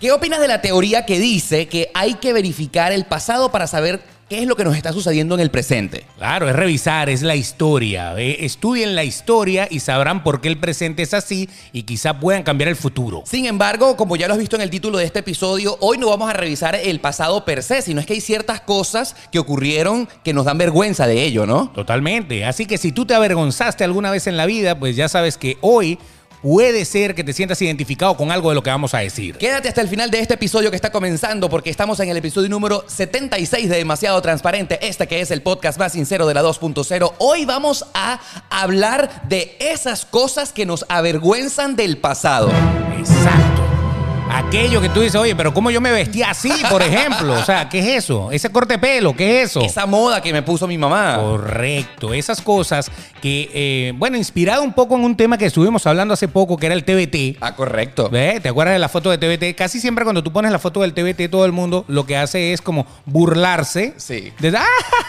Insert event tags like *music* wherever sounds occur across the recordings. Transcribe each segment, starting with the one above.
¿Qué opinas de la teoría que dice que hay que verificar el pasado para saber qué es lo que nos está sucediendo en el presente? Claro, es revisar, es la historia. ¿eh? Estudien la historia y sabrán por qué el presente es así y quizá puedan cambiar el futuro. Sin embargo, como ya lo has visto en el título de este episodio, hoy no vamos a revisar el pasado per se, sino es que hay ciertas cosas que ocurrieron que nos dan vergüenza de ello, ¿no? Totalmente. Así que si tú te avergonzaste alguna vez en la vida, pues ya sabes que hoy puede ser que te sientas identificado con algo de lo que vamos a decir. Quédate hasta el final de este episodio que está comenzando porque estamos en el episodio número 76 de Demasiado Transparente, este que es el podcast más sincero de la 2.0. Hoy vamos a hablar de esas cosas que nos avergüenzan del pasado. Exacto. Aquello que tú dices, oye, pero ¿cómo yo me vestía así, por ejemplo? O sea, ¿qué es eso? Ese corte de pelo, ¿qué es eso? Esa moda que me puso mi mamá. Correcto, esas cosas que, eh, bueno, inspirado un poco en un tema que estuvimos hablando hace poco, que era el TBT. Ah, correcto. ¿Ve? ¿Te acuerdas de la foto de TBT? Casi siempre cuando tú pones la foto del TBT, todo el mundo lo que hace es como burlarse. Sí. De, ¡Ah,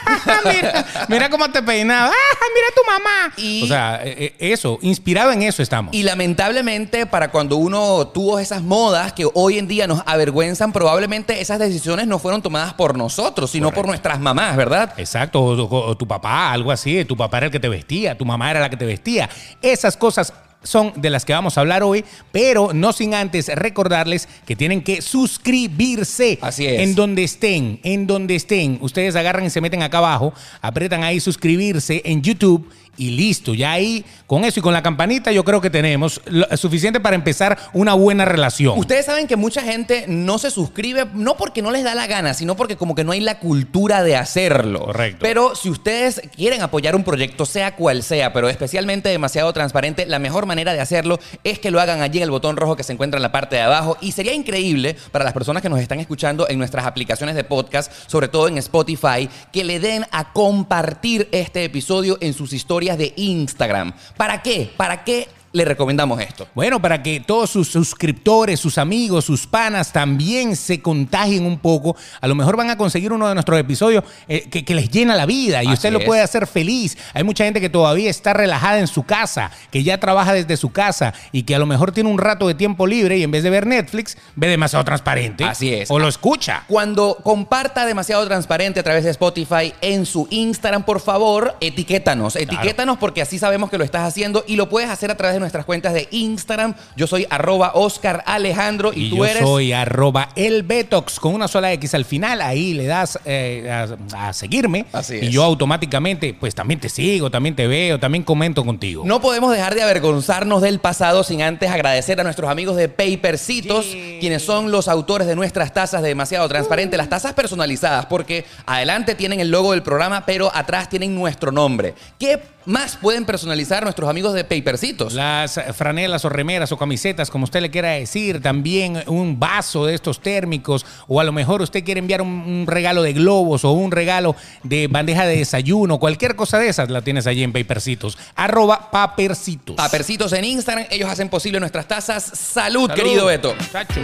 *laughs* mira, mira cómo te peinaba. ¡Ah, mira tu mamá! Y- o sea, eh, eh, eso, inspirado en eso estamos. Y lamentablemente, para cuando uno tuvo esas modas que hoy en día nos avergüenzan, probablemente esas decisiones no fueron tomadas por nosotros, sino por nuestras mamás, ¿verdad? Exacto, o, o- o tu papá, algo así, tu papá era el que te vestía, tu mamá era la que te vestía. Esas cosas son de las que vamos a hablar hoy, pero no sin antes recordarles que tienen que suscribirse. Así es. En donde estén, en donde estén. Ustedes agarran y se meten acá abajo, apretan ahí suscribirse en YouTube y listo. Ya ahí, con eso y con la campanita, yo creo que tenemos lo suficiente para empezar una buena relación. Ustedes saben que mucha gente no se suscribe, no porque no les da la gana, sino porque como que no hay la cultura de hacerlo. Correcto. Pero si ustedes quieren apoyar un proyecto, sea cual sea, pero especialmente demasiado transparente, la mejor manera de hacerlo es que lo hagan allí en el botón rojo que se encuentra en la parte de abajo. Y sería increíble para las personas que nos están escuchando en nuestras aplicaciones de podcast, sobre todo en Spotify, que le den a compartir este episodio en sus historias de Instagram. ¿Para qué? ¿Para qué le recomendamos esto? Bueno, para que todos sus suscriptores, sus amigos, sus panas también se contagien un poco. A lo mejor van a conseguir uno de nuestros episodios eh, que, que les llena la vida y Así usted lo es. puede hacer feliz. Hay mucha gente que todavía está relajada en su casa, que ya trabaja desde su casa y que a lo mejor tiene un rato de tiempo libre y en vez de ver Netflix, ve demasiado transparente. Así es. O lo escucha. Cuando comparta demasiado transparente a través de Spotify en su Instagram, por favor, etiquétanos. Etiquétanos porque así sabemos que lo estás haciendo y lo puedes hacer a través de nuestras cuentas de Instagram. Yo soy arroba Oscar Alejandro y, Y, tú yo eres. soy arroba elbetox con una sola X al final. Ahí le das eh, a, a seguirme. Así Y es. yo automáticamente, pues también te sigo, también te veo, también comento contigo. No podemos dejar de avergonzarnos del pasado sin antes agradecer a nuestros amigos de Papercitos, quienes son los autores de nuestras tazas de demasiado transparente, las tazas personalizadas, porque adelante tienen el logo del programa, pero atrás tienen nuestro nombre. ¿Qué más pueden personalizar nuestros amigos de Papercitos? Las franelas o remeras o camisetas, como usted le quiera decir, también un vaso de estos térmicos, o a lo mejor usted quiere enviar un, un regalo de globos o un regalo de bandeja de desayuno, cualquier cosa de esas la tienes allí en Papercitos. Arroba Papercitos. Papercitos en Instagram, ellos hacen posible nuestras tazas. Salud, Salud, querido Beto. muchachos.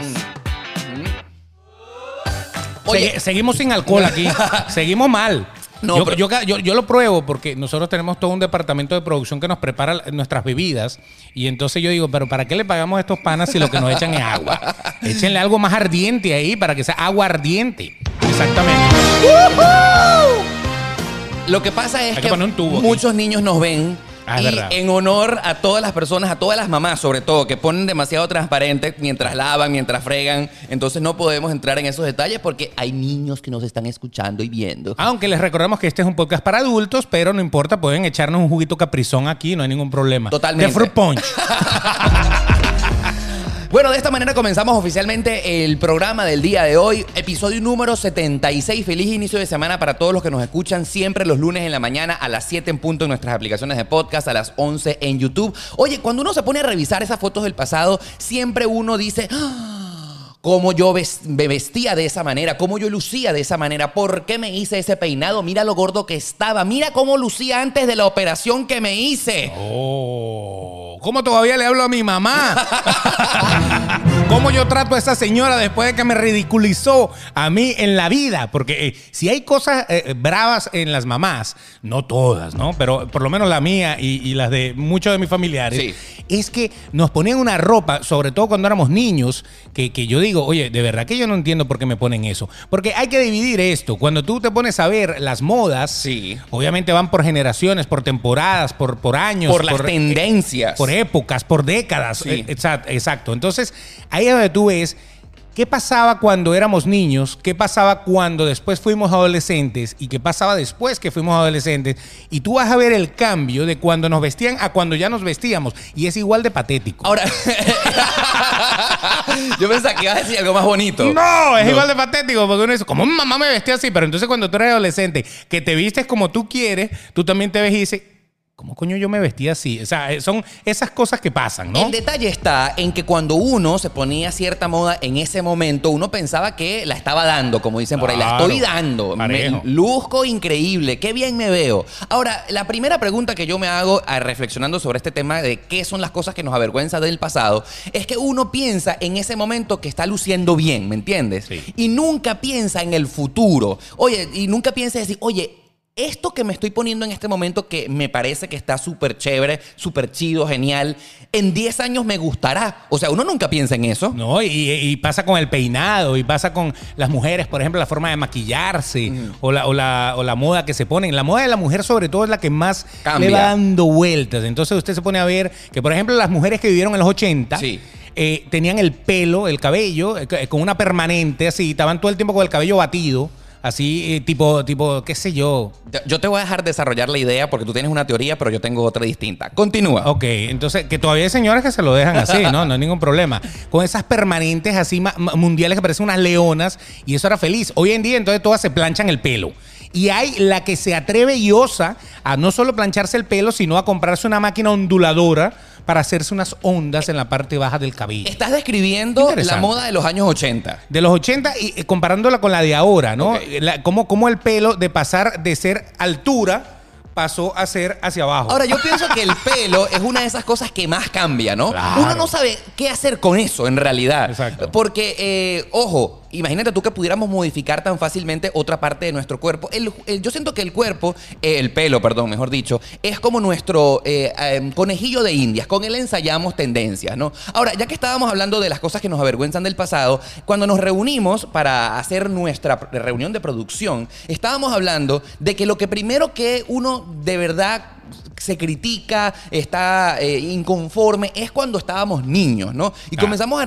Oye, Segui- seguimos sin alcohol aquí. *laughs* seguimos mal. No, yo, pero- yo, yo- yo lo pruebo porque nosotros tenemos todo un departamento de producción que nos prepara nuestras bebidas. Y entonces yo digo, pero ¿para qué le pagamos a estos panas si lo que nos echan es agua? *laughs* Échenle algo más ardiente ahí para que sea agua ardiente. Exactamente. lo que pasa es Hay que muchos niños nos ven. Ah, y verdad. en honor a todas las personas, a todas las mamás sobre todo, que ponen demasiado transparente mientras lavan, mientras fregan, entonces no podemos entrar en esos detalles porque hay niños que nos están escuchando y viendo. Aunque les recordamos que este es un podcast para adultos, pero no importa, pueden echarnos un juguito caprizón aquí, no hay ningún problema. Totalmente. De fruit punch. *laughs* Bueno, de esta manera comenzamos oficialmente el programa del día de hoy, episodio número 76. Feliz inicio de semana para todos los que nos escuchan siempre los lunes en la mañana a las 7 en punto en nuestras aplicaciones de podcast, a las 11 en YouTube. Oye, cuando uno se pone a revisar esas fotos del pasado, siempre uno dice... "Ah, cómo yo me vestía de esa manera, cómo yo lucía de esa manera, por qué me hice ese peinado, mira lo gordo que estaba, mira cómo lucía antes de la operación que me hice. Oh, ¿cómo todavía le hablo a mi mamá? *laughs* ¿Cómo yo trato a esa señora después de que me ridiculizó a mí en la vida? Porque eh, si hay cosas eh, bravas en las mamás, no todas, ¿no? Pero por lo menos la mía y, y las de muchos de mis familiares, Sí. es que nos ponían una ropa, sobre todo cuando éramos niños, que, que yo digo, oye, de verdad que yo no entiendo por qué me ponen eso. Porque hay que dividir esto. Cuando tú te pones a ver las modas, Sí. obviamente van por generaciones, por temporadas, por, por años. Por las tendencias. por épocas, por décadas. Sí. Eh, Exacto, exacto. Entonces, ahí es donde tú ves qué pasaba cuando éramos niños, qué pasaba cuando después fuimos adolescentes y qué pasaba después que fuimos adolescentes. Y tú vas a ver el cambio de cuando nos vestían a cuando ya nos vestíamos. Y es igual de patético. Ahora, *laughs* yo pensaba que ibas a decir algo más bonito. No, es igual de patético porque uno dice, como mamá me vestía así, pero entonces cuando tú eres adolescente, que te vistes como tú quieres, tú también te ves y dices, ¿cómo coño yo me vestía así? O sea, eh, son esas cosas que pasan, ¿no? El detalle está en que cuando uno se ponía cierta moda en ese momento, uno pensaba que la estaba dando, como dicen por ahí, la Claro, estoy dando. Me parejo. luzco increíble, qué bien me veo. Ahora, la primera pregunta que yo me hago ah, reflexionando sobre este tema de qué son las cosas que nos avergüenza del pasado, es que uno piensa en ese momento que está luciendo bien, ¿me entiendes? Sí. Y nunca piensa en el futuro. Oye, y nunca piensa decir, oye, esto que me estoy poniendo en este momento que me parece que está súper chévere, súper chido, genial, en 10 años me gustará. O sea, uno nunca piensa en eso. No, y, y pasa con el peinado, y pasa con las mujeres, por ejemplo, la forma de maquillarse, o, la, o, la, o la moda que se ponen. La moda de la mujer, sobre todo, es la que más Cambia. le va dando vueltas. Entonces usted se pone a ver que, por ejemplo, las mujeres que vivieron en los 80 Sí. eh, tenían el pelo, el cabello, eh, con una permanente así, estaban todo el tiempo con el cabello batido, así, eh, tipo, tipo, qué sé yo, Yo te voy a dejar desarrollar la idea porque tú tienes una teoría, pero yo tengo otra distinta. Continúa. Ok, entonces, que todavía hay señoras que se lo dejan así, ¿no? No hay ningún problema. Con esas permanentes así mundiales que parecen unas leonas y eso era feliz. Hoy en día, entonces, todas se planchan el pelo. Y hay la que se atreve y osa a no solo plancharse el pelo, sino a comprarse una máquina onduladora para hacerse unas ondas en la parte baja del cabello. Estás describiendo la moda de los años 80. De los 80 y eh, comparándola con la de ahora, ¿no? La- cómo, cómo el pelo de pasar de ser altura pasó a ser hacia abajo. Ahora, yo pienso que el pelo es una de esas cosas que más cambia, ¿no? Claro. Uno no sabe qué hacer con eso en realidad. Exacto. Porque, eh, ojo, imagínate tú que pudiéramos modificar tan fácilmente otra parte de nuestro cuerpo. El- yo siento que el cuerpo, eh, el pelo, perdón, mejor dicho, es como nuestro eh, eh, conejillo de indias. Con él ensayamos tendencias, ¿no? Ahora, ya que estábamos hablando de las cosas que nos avergüenzan del pasado, cuando nos reunimos para hacer nuestra reunión de producción, estábamos hablando de que lo que primero que uno de verdad se critica, está eh, inconforme, es cuando estábamos niños, ¿no? Y Ah. comenzamos a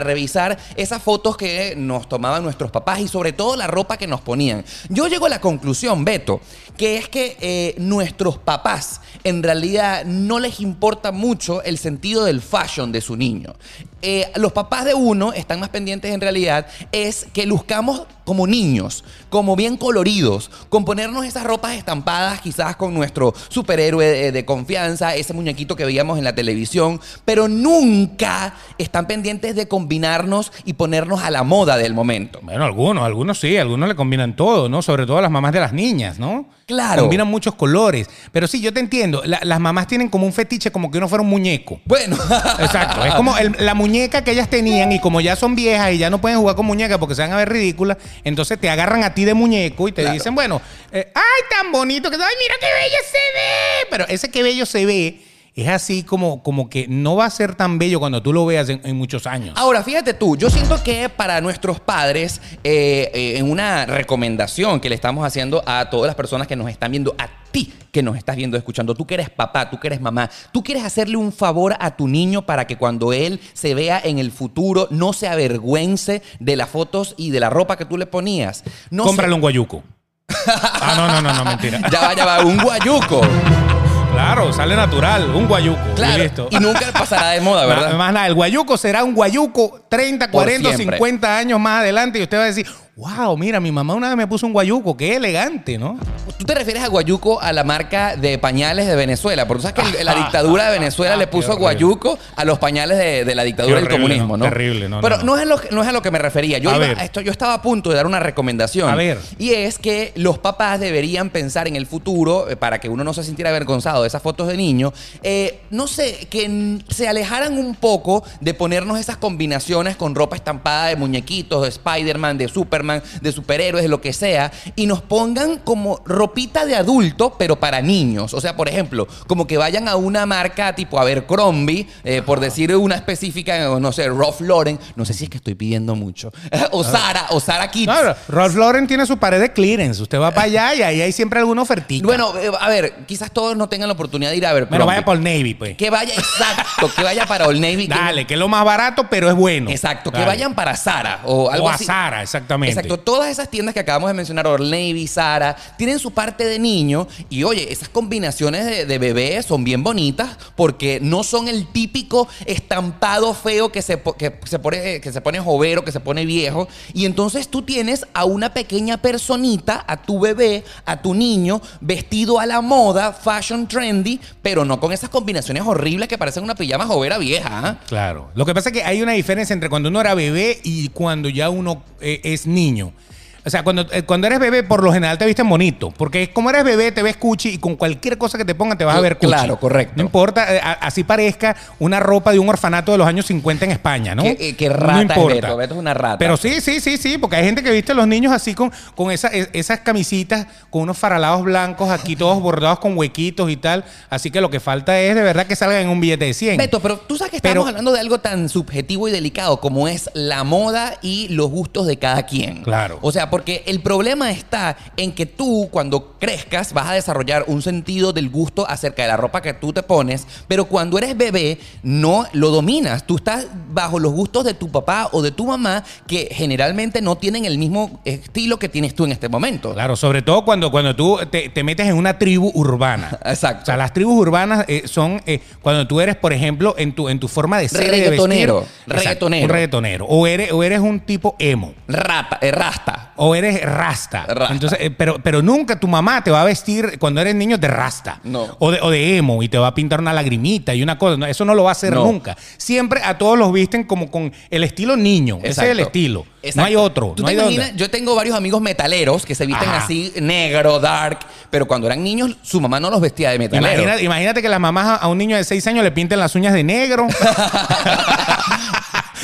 revisar esas fotos que nos tomaban nuestros papás y sobre todo la ropa que nos ponían. Yo llego a la conclusión, Beto, que es que eh, nuestros papás en realidad no les importa mucho el sentido del fashion de su niño. Eh, los papás de uno están más pendientes en realidad es que luzcamos como niños, como bien coloridos, con ponernos esas ropas estampadas quizás con nuestro superhéroe de, de confianza, ese muñequito que veíamos en la televisión, pero nunca están pendientes de combinarnos y ponernos a la moda del momento. Bueno, algunos, algunos sí, algunos le combinan todo, ¿no? Sobre todo las mamás de las niñas, ¿no? Claro. Combinan muchos colores. Pero sí, yo te entiendo. la- las mamás tienen como un fetiche, como que uno fuera un muñeco. Bueno, Exacto. Es como el- la muñeca que ellas tenían y como ya son viejas y ya no pueden jugar con muñecas porque se van a ver ridículas, entonces te agarran a ti de muñeco y te Claro. dicen, bueno, eh, ay, tan bonito que, ay, mira qué bello se ve. Pero ese qué bello se ve es así como, como que no va a ser tan bello cuando tú lo veas en, en muchos años. Ahora, fíjate tú, yo siento que para nuestros padres, eh, eh, en una recomendación que le estamos haciendo a todas las personas que nos están viendo, a ti que nos estás viendo, escuchando, tú que eres papá, tú que eres mamá, tú quieres hacerle un favor a tu niño para que cuando él se vea en el futuro no se avergüence de las fotos y de la ropa que tú le ponías. No Cómprale un guayuco. *laughs* ah, no, no, no, no, mentira. Ya va, ya va, un guayuco. Claro, sale natural, un guayuco. y Claro. listo. Y nunca pasará de moda, *laughs* ¿verdad? Más nada, el guayuco será un guayuco 30, Por 40, siempre. 50 años más adelante y usted va a decir, wow, mira, mi mamá una vez me puso un guayuco, qué elegante, ¿no? tú te refieres a Guayuco a la marca de pañales de Venezuela, porque tú sabes que la dictadura de Venezuela *laughs* le Qué puso. Guayuco a los pañales de, de la dictadura del comunismo, ¿no? terrible, no, Pero no, no, no. es, lo, que- no es a lo que me refería. Yo, A iba ver. a esto, yo estaba a punto de dar una recomendación. A ver. Y es que los papás deberían pensar en el futuro, eh, para que uno no se sintiera avergonzado de esas fotos de niño, eh, no sé, que se alejaran un poco de ponernos esas combinaciones con ropa estampada de muñequitos, de Spider-Man, de Superman, de superhéroes, de lo que sea, y nos pongan como ropita de adulto, pero para niños. O sea, por ejemplo, como que vayan a una marca tipo Abercrombie, eh, por decir una específica, no sé, Ralph Lauren, no sé si es que estoy pidiendo mucho, *laughs* o Sara, o Sara Kids. No, Ralph Lauren tiene su pared de clearance. Usted va para allá y ahí hay siempre alguna ofertita. Bueno, eh, a ver, quizás todos no tengan la oportunidad de ir a ver. Bueno, vaya por Navy, pues. Que vaya, exacto, que vaya para Old Navy. Dale, que es lo más barato, pero es bueno. exacto, que vayan para Zara o algo O a así. Zara, exactamente. Exacto, todas esas tiendas que acabamos de mencionar, Navy, Zara, tienen su parte de niño y oye, esas combinaciones de, de bebés son bien bonitas porque no son el típico estampado feo que se, po- que se pone, que se pone jovero, que se pone viejo y entonces tú tienes a una pequeña personita, a tu bebé, a tu niño, vestido a la moda, fashion trendy, pero no con esas combinaciones horribles que parecen una pijama jovera vieja. ¿ah? Claro. Lo que pasa es que hay una diferencia entre cuando uno era bebé y cuando ya uno eh, es niño. caminho. O sea, cuando, eh, cuando eres bebé, por lo general te visten bonito. Porque como eres bebé, te ves cuchi y con cualquier cosa que te pongan te vas a ver cuchi. Claro, correcto. No importa, eh, así parezca una ropa de un orfanato de los años 50 en España, ¿no? Qué- eh, qué rata no es importa. Beto. Beto es una rata. Pero sí, sí, sí, sí, porque hay gente que viste a los niños así con, con esa- es- esas camisitas, con unos faralados blancos aquí todos bordados con huequitos y tal. Así que lo que falta es de verdad que salgan en un billete de 100. Beto, pero tú sabes que estamos Pero- hablando de algo tan subjetivo y delicado como es la moda y los gustos de cada quien. Claro. O sea, porque el problema está en que tú, cuando crezcas, vas a desarrollar un sentido del gusto acerca de la ropa que tú te pones, pero cuando eres bebé, no lo dominas. Tú estás bajo los gustos de tu papá o de tu mamá, que generalmente no tienen el mismo estilo que tienes tú en este momento. Claro, sobre todo cuando, cuando tú te, te metes en una tribu urbana. *laughs* Exacto. O sea, las tribus urbanas eh, son eh, cuando tú eres, por ejemplo, en tu, en tu forma de ser. y de vestir. Reggaetonero, Exacto, reggaetonero. Un reggaetonero. O eres, o eres un tipo emo. Rata, eh, rasta. O eres rasta. Rasta. Entonces, eh, pero, pero nunca tu mamá te va a vestir cuando eres niño de rasta. No. O de, o de emo y te va a pintar una lagrimita y una cosa. No, eso no lo va a hacer No. nunca. Siempre a todos los visten como con el estilo niño. Ese es el estilo. Exacto. No hay otro. ¿Tú no te hay imaginas? Yo tengo varios amigos metaleros que se visten Ajá. así, negro, dark, pero cuando eran niños, su mamá no los vestía de metalero. Imagínate que las mamás a- a un niño de 6 años le pinten las uñas de negro. *laughs*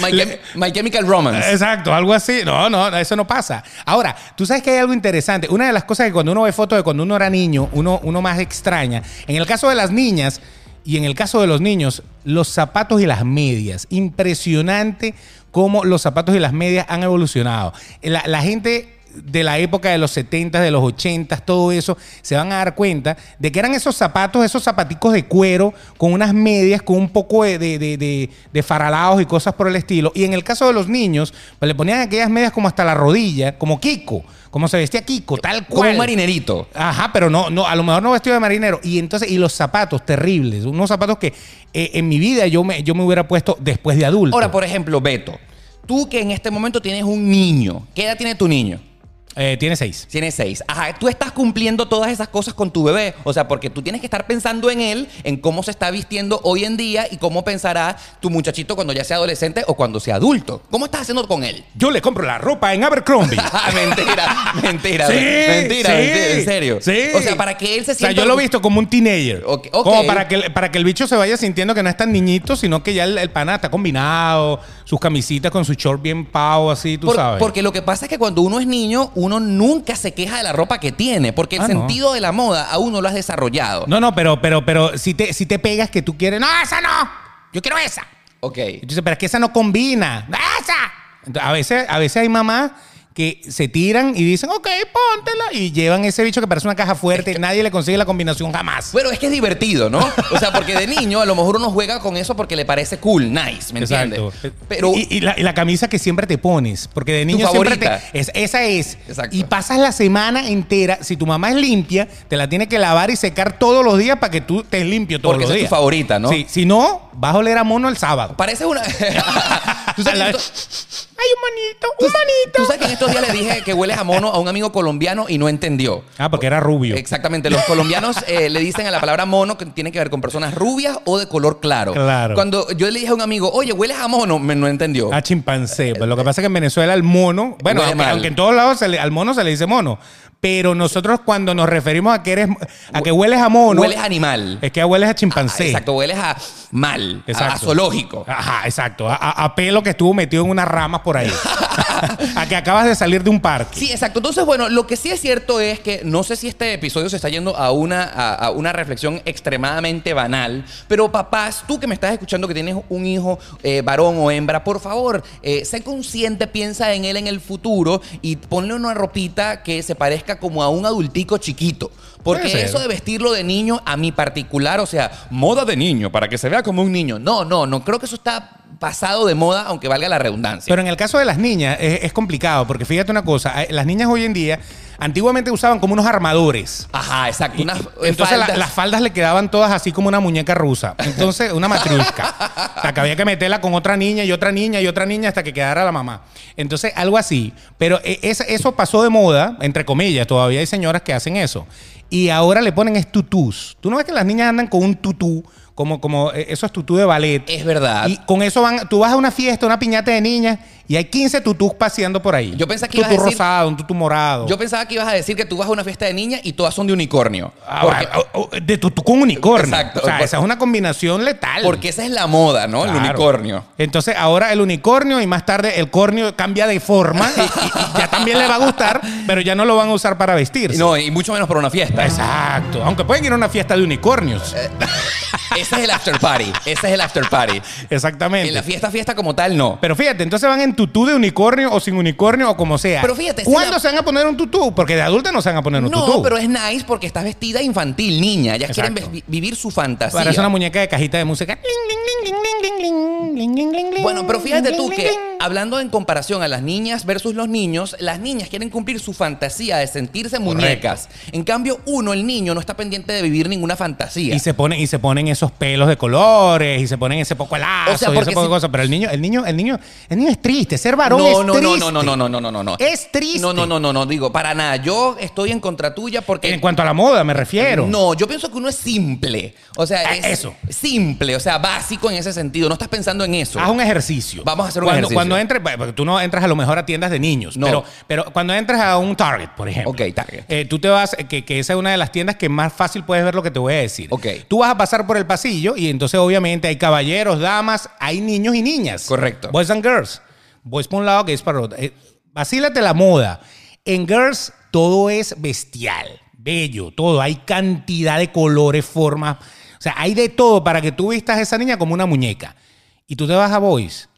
My, Chemi- My Chemical Romance. Exacto, algo así. No, no, eso no pasa. Ahora, tú sabes que hay algo interesante. Una de las cosas que cuando uno ve fotos de cuando uno era niño, uno, uno más extraña. En el caso de las niñas y en el caso de los niños, los zapatos y las medias. Impresionante cómo los zapatos y las medias han evolucionado. La, la gente de la época de los 70, de los 80, todo eso, se van a dar cuenta de que eran esos zapatos, esos zapaticos de cuero, con unas medias, con un poco de, de, de, faralados y cosas por el estilo. Y en el caso de los niños, pues le ponían aquellas medias como hasta la rodilla, como Kiko, como se vestía Kiko, tal cual. Como un marinerito. Ajá, pero no, no, a lo mejor no vestido de marinero. Y entonces, y los zapatos terribles, unos zapatos que eh, en mi vida yo me, yo me hubiera puesto después de adulto. Ahora, por ejemplo, Beto, tú que en este momento tienes un niño, ¿qué edad tiene tu niño? Eh, tiene seis. Tiene seis. Ajá, tú estás cumpliendo todas esas cosas con tu bebé. O sea, porque tú tienes que estar pensando en él, en cómo se está vistiendo hoy en día y cómo pensará tu muchachito cuando ya sea adolescente o cuando sea adulto. ¿Cómo estás haciendo con él? Yo le compro la ropa en Abercrombie. *laughs* Ah, mentira, *laughs* mentira, Sí, mentira, sí, mentira, en serio. Sí. O sea, para que él se O sea, sienta. yo lo he visto como un teenager. Ok, ok. Como para que, para que el bicho se vaya sintiendo que no es tan niñito, sino que ya el, el pana está combinado, sus camisitas con su short bien pavo, así, tú Por- sabes. Porque lo que pasa es que cuando uno es niño, uno nunca se queja de la ropa que tiene, porque el Ah, no. sentido de la moda aún no lo has desarrollado. No, no, pero, pero, pero si te, si te pegas que tú quieres, no, esa no, yo quiero esa. Ok. Dices, pero es que esa no combina. ¡Esa! Entonces, a, veces, a veces hay mamás que se tiran y dicen, ok, póntela. Y llevan ese bicho que parece una caja fuerte. Nadie le consigue la combinación jamás. Bueno, es que es divertido, ¿no? O sea, porque de niño a lo mejor uno juega con eso porque le parece cool, nice, ¿me entiendes? Pero y, y la, y la camisa que siempre te pones, porque de niño siempre te, es, esa es. Exacto. Y pasas la semana entera, si tu mamá es limpia, te la tiene que lavar y secar todos los días para que tú estés limpio todos Porque los esa es tu favorita, ¿no? Sí, si no, vas a oler a mono el sábado. parece una. *laughs* *laughs* ¿Tú, sabes, Ay, un manito, un manito. tú sabes que en estos estos días le dije que hueles a mono a un amigo colombiano y no entendió. Ah, porque era rubio. Exactamente. Los colombianos eh, le dicen a la palabra mono que tiene que ver con personas rubias o de color claro. Claro. Cuando yo le dije a un amigo, oye, hueles a mono, me no entendió. A chimpancé. Pues lo que pasa es que en Venezuela el mono, bueno, aunque, aunque en todos lados se le- al mono se le dice mono, pero nosotros cuando nos referimos a que eres, a que hueles a mono, Hueles a animal. es que hueles a Ah, chimpancé. exacto, hueles a mal, a- a, Exacto. zoológico. Ajá, exacto. A, a- a pelo que estuvo metido en unas ramas por ahí. *laughs* *laughs* a que acabas de salir de un parque. Sí, exacto. Entonces, bueno, lo que sí es cierto es que no sé si este episodio se está yendo a una, a, a una reflexión extremadamente banal, pero papás, tú que me estás escuchando que tienes un hijo eh, varón o hembra, por favor, eh, sé consciente, piensa en él en el futuro y ponle una ropita que se parezca como a un adultico chiquito. Porque eso de vestirlo de niño, a mi particular, o sea, moda de niño, para que se vea como un niño. No, no, no, creo que eso está pasado de moda, aunque valga la redundancia. Pero en el caso de las niñas es, es complicado, porque fíjate una cosa, eh, las niñas hoy en día antiguamente usaban como unos armadores. Ajá, exacto. Unas, eh, Entonces la- las faldas le quedaban todas así como una muñeca rusa. Entonces, una matriusca. *laughs* que había que meterla con otra niña y otra niña y otra niña hasta que quedara la mamá. Entonces, algo así. Pero eh, es- eso pasó de moda, entre comillas. Todavía hay señoras que hacen eso. Y ahora le ponen es tutús. Tú no ves que las niñas andan con un tutú, como, como eh, esos tutú de ballet. Es verdad. Y con eso van, tú vas a una fiesta, una piñata de niñas, y hay 15 tutús paseando por ahí. Yo pensé que ibas a tutú decir- rosado, un tutú morado. Yo pensaba que ibas a decir que tú vas a una fiesta de niña y todas son de unicornio. Ah, porque, de tutú con unicornio. Exacto. O sea, esa es una combinación letal. porque esa es la moda, ¿no? El unicornio. Entonces ahora el unicornio y más tarde el cornio cambia de forma y, y- y ya también le va a gustar, pero ya no lo van a usar para vestirse. No, y mucho menos para una fiesta. Exacto. Aunque pueden ir a una fiesta de unicornios. *laughs* Ese es el after party. Ese es el after party. Exactamente. En la fiesta, fiesta como tal, no. Pero fíjate, entonces van en tutú de unicornio o sin unicornio o como sea. Pero fíjate, ¿Cuándo la- se van a poner un tutú? Porque de adulta no se van a poner un No, tutú. pero es nice porque estás vestida infantil, niña. Ellas quieren vi- vivir su fantasía. Parece una muñeca de cajita de música. Bueno, pero fíjate tú que hablando en comparación a las niñas versus los niños, las niñas quieren cumplir su fantasía de sentirse muñecas. En cambio, uno, el niño, no está pendiente de vivir ninguna fantasía. Y se ponen y se ponen esos pelos de colores y se ponen ese poco lazo O sea, y ese poco si- de cosas. Pero el niño, el niño, el niño, el niño es triste. Ser varón no, es no, no, triste. no, no, no, no, no, no, no, no. Es triste. No, no, no, no, no, digo, para nada. Yo estoy en contra tuya porque. En cuanto a la moda, me refiero. No, yo pienso que uno es simple. O sea, Ah, es eso. simple, o sea, básico en ese sentido. No estás pensando en eso. Haz un ejercicio. Vamos a hacer un cuando, ejercicio. Cuando entres, porque tú no entras a lo mejor a tiendas de niños, No. pero, pero cuando entras a un Target, por ejemplo. Ok, Target. eh, tú te vas, que, que esa es una de las tiendas que más fácil puedes ver lo que te voy a decir. Ok. Tú vas a pasar por el pasillo y entonces obviamente hay caballeros, damas, hay niños y niñas. Correcto. Boys and girls. Boys por un lado, gays para otro. Eh, vacílate la moda. En girls todo es bestial, bello, todo. Hay cantidad de colores, formas. O sea, hay de todo para que tú vistas a esa niña como una muñeca. Y tú te vas a boys.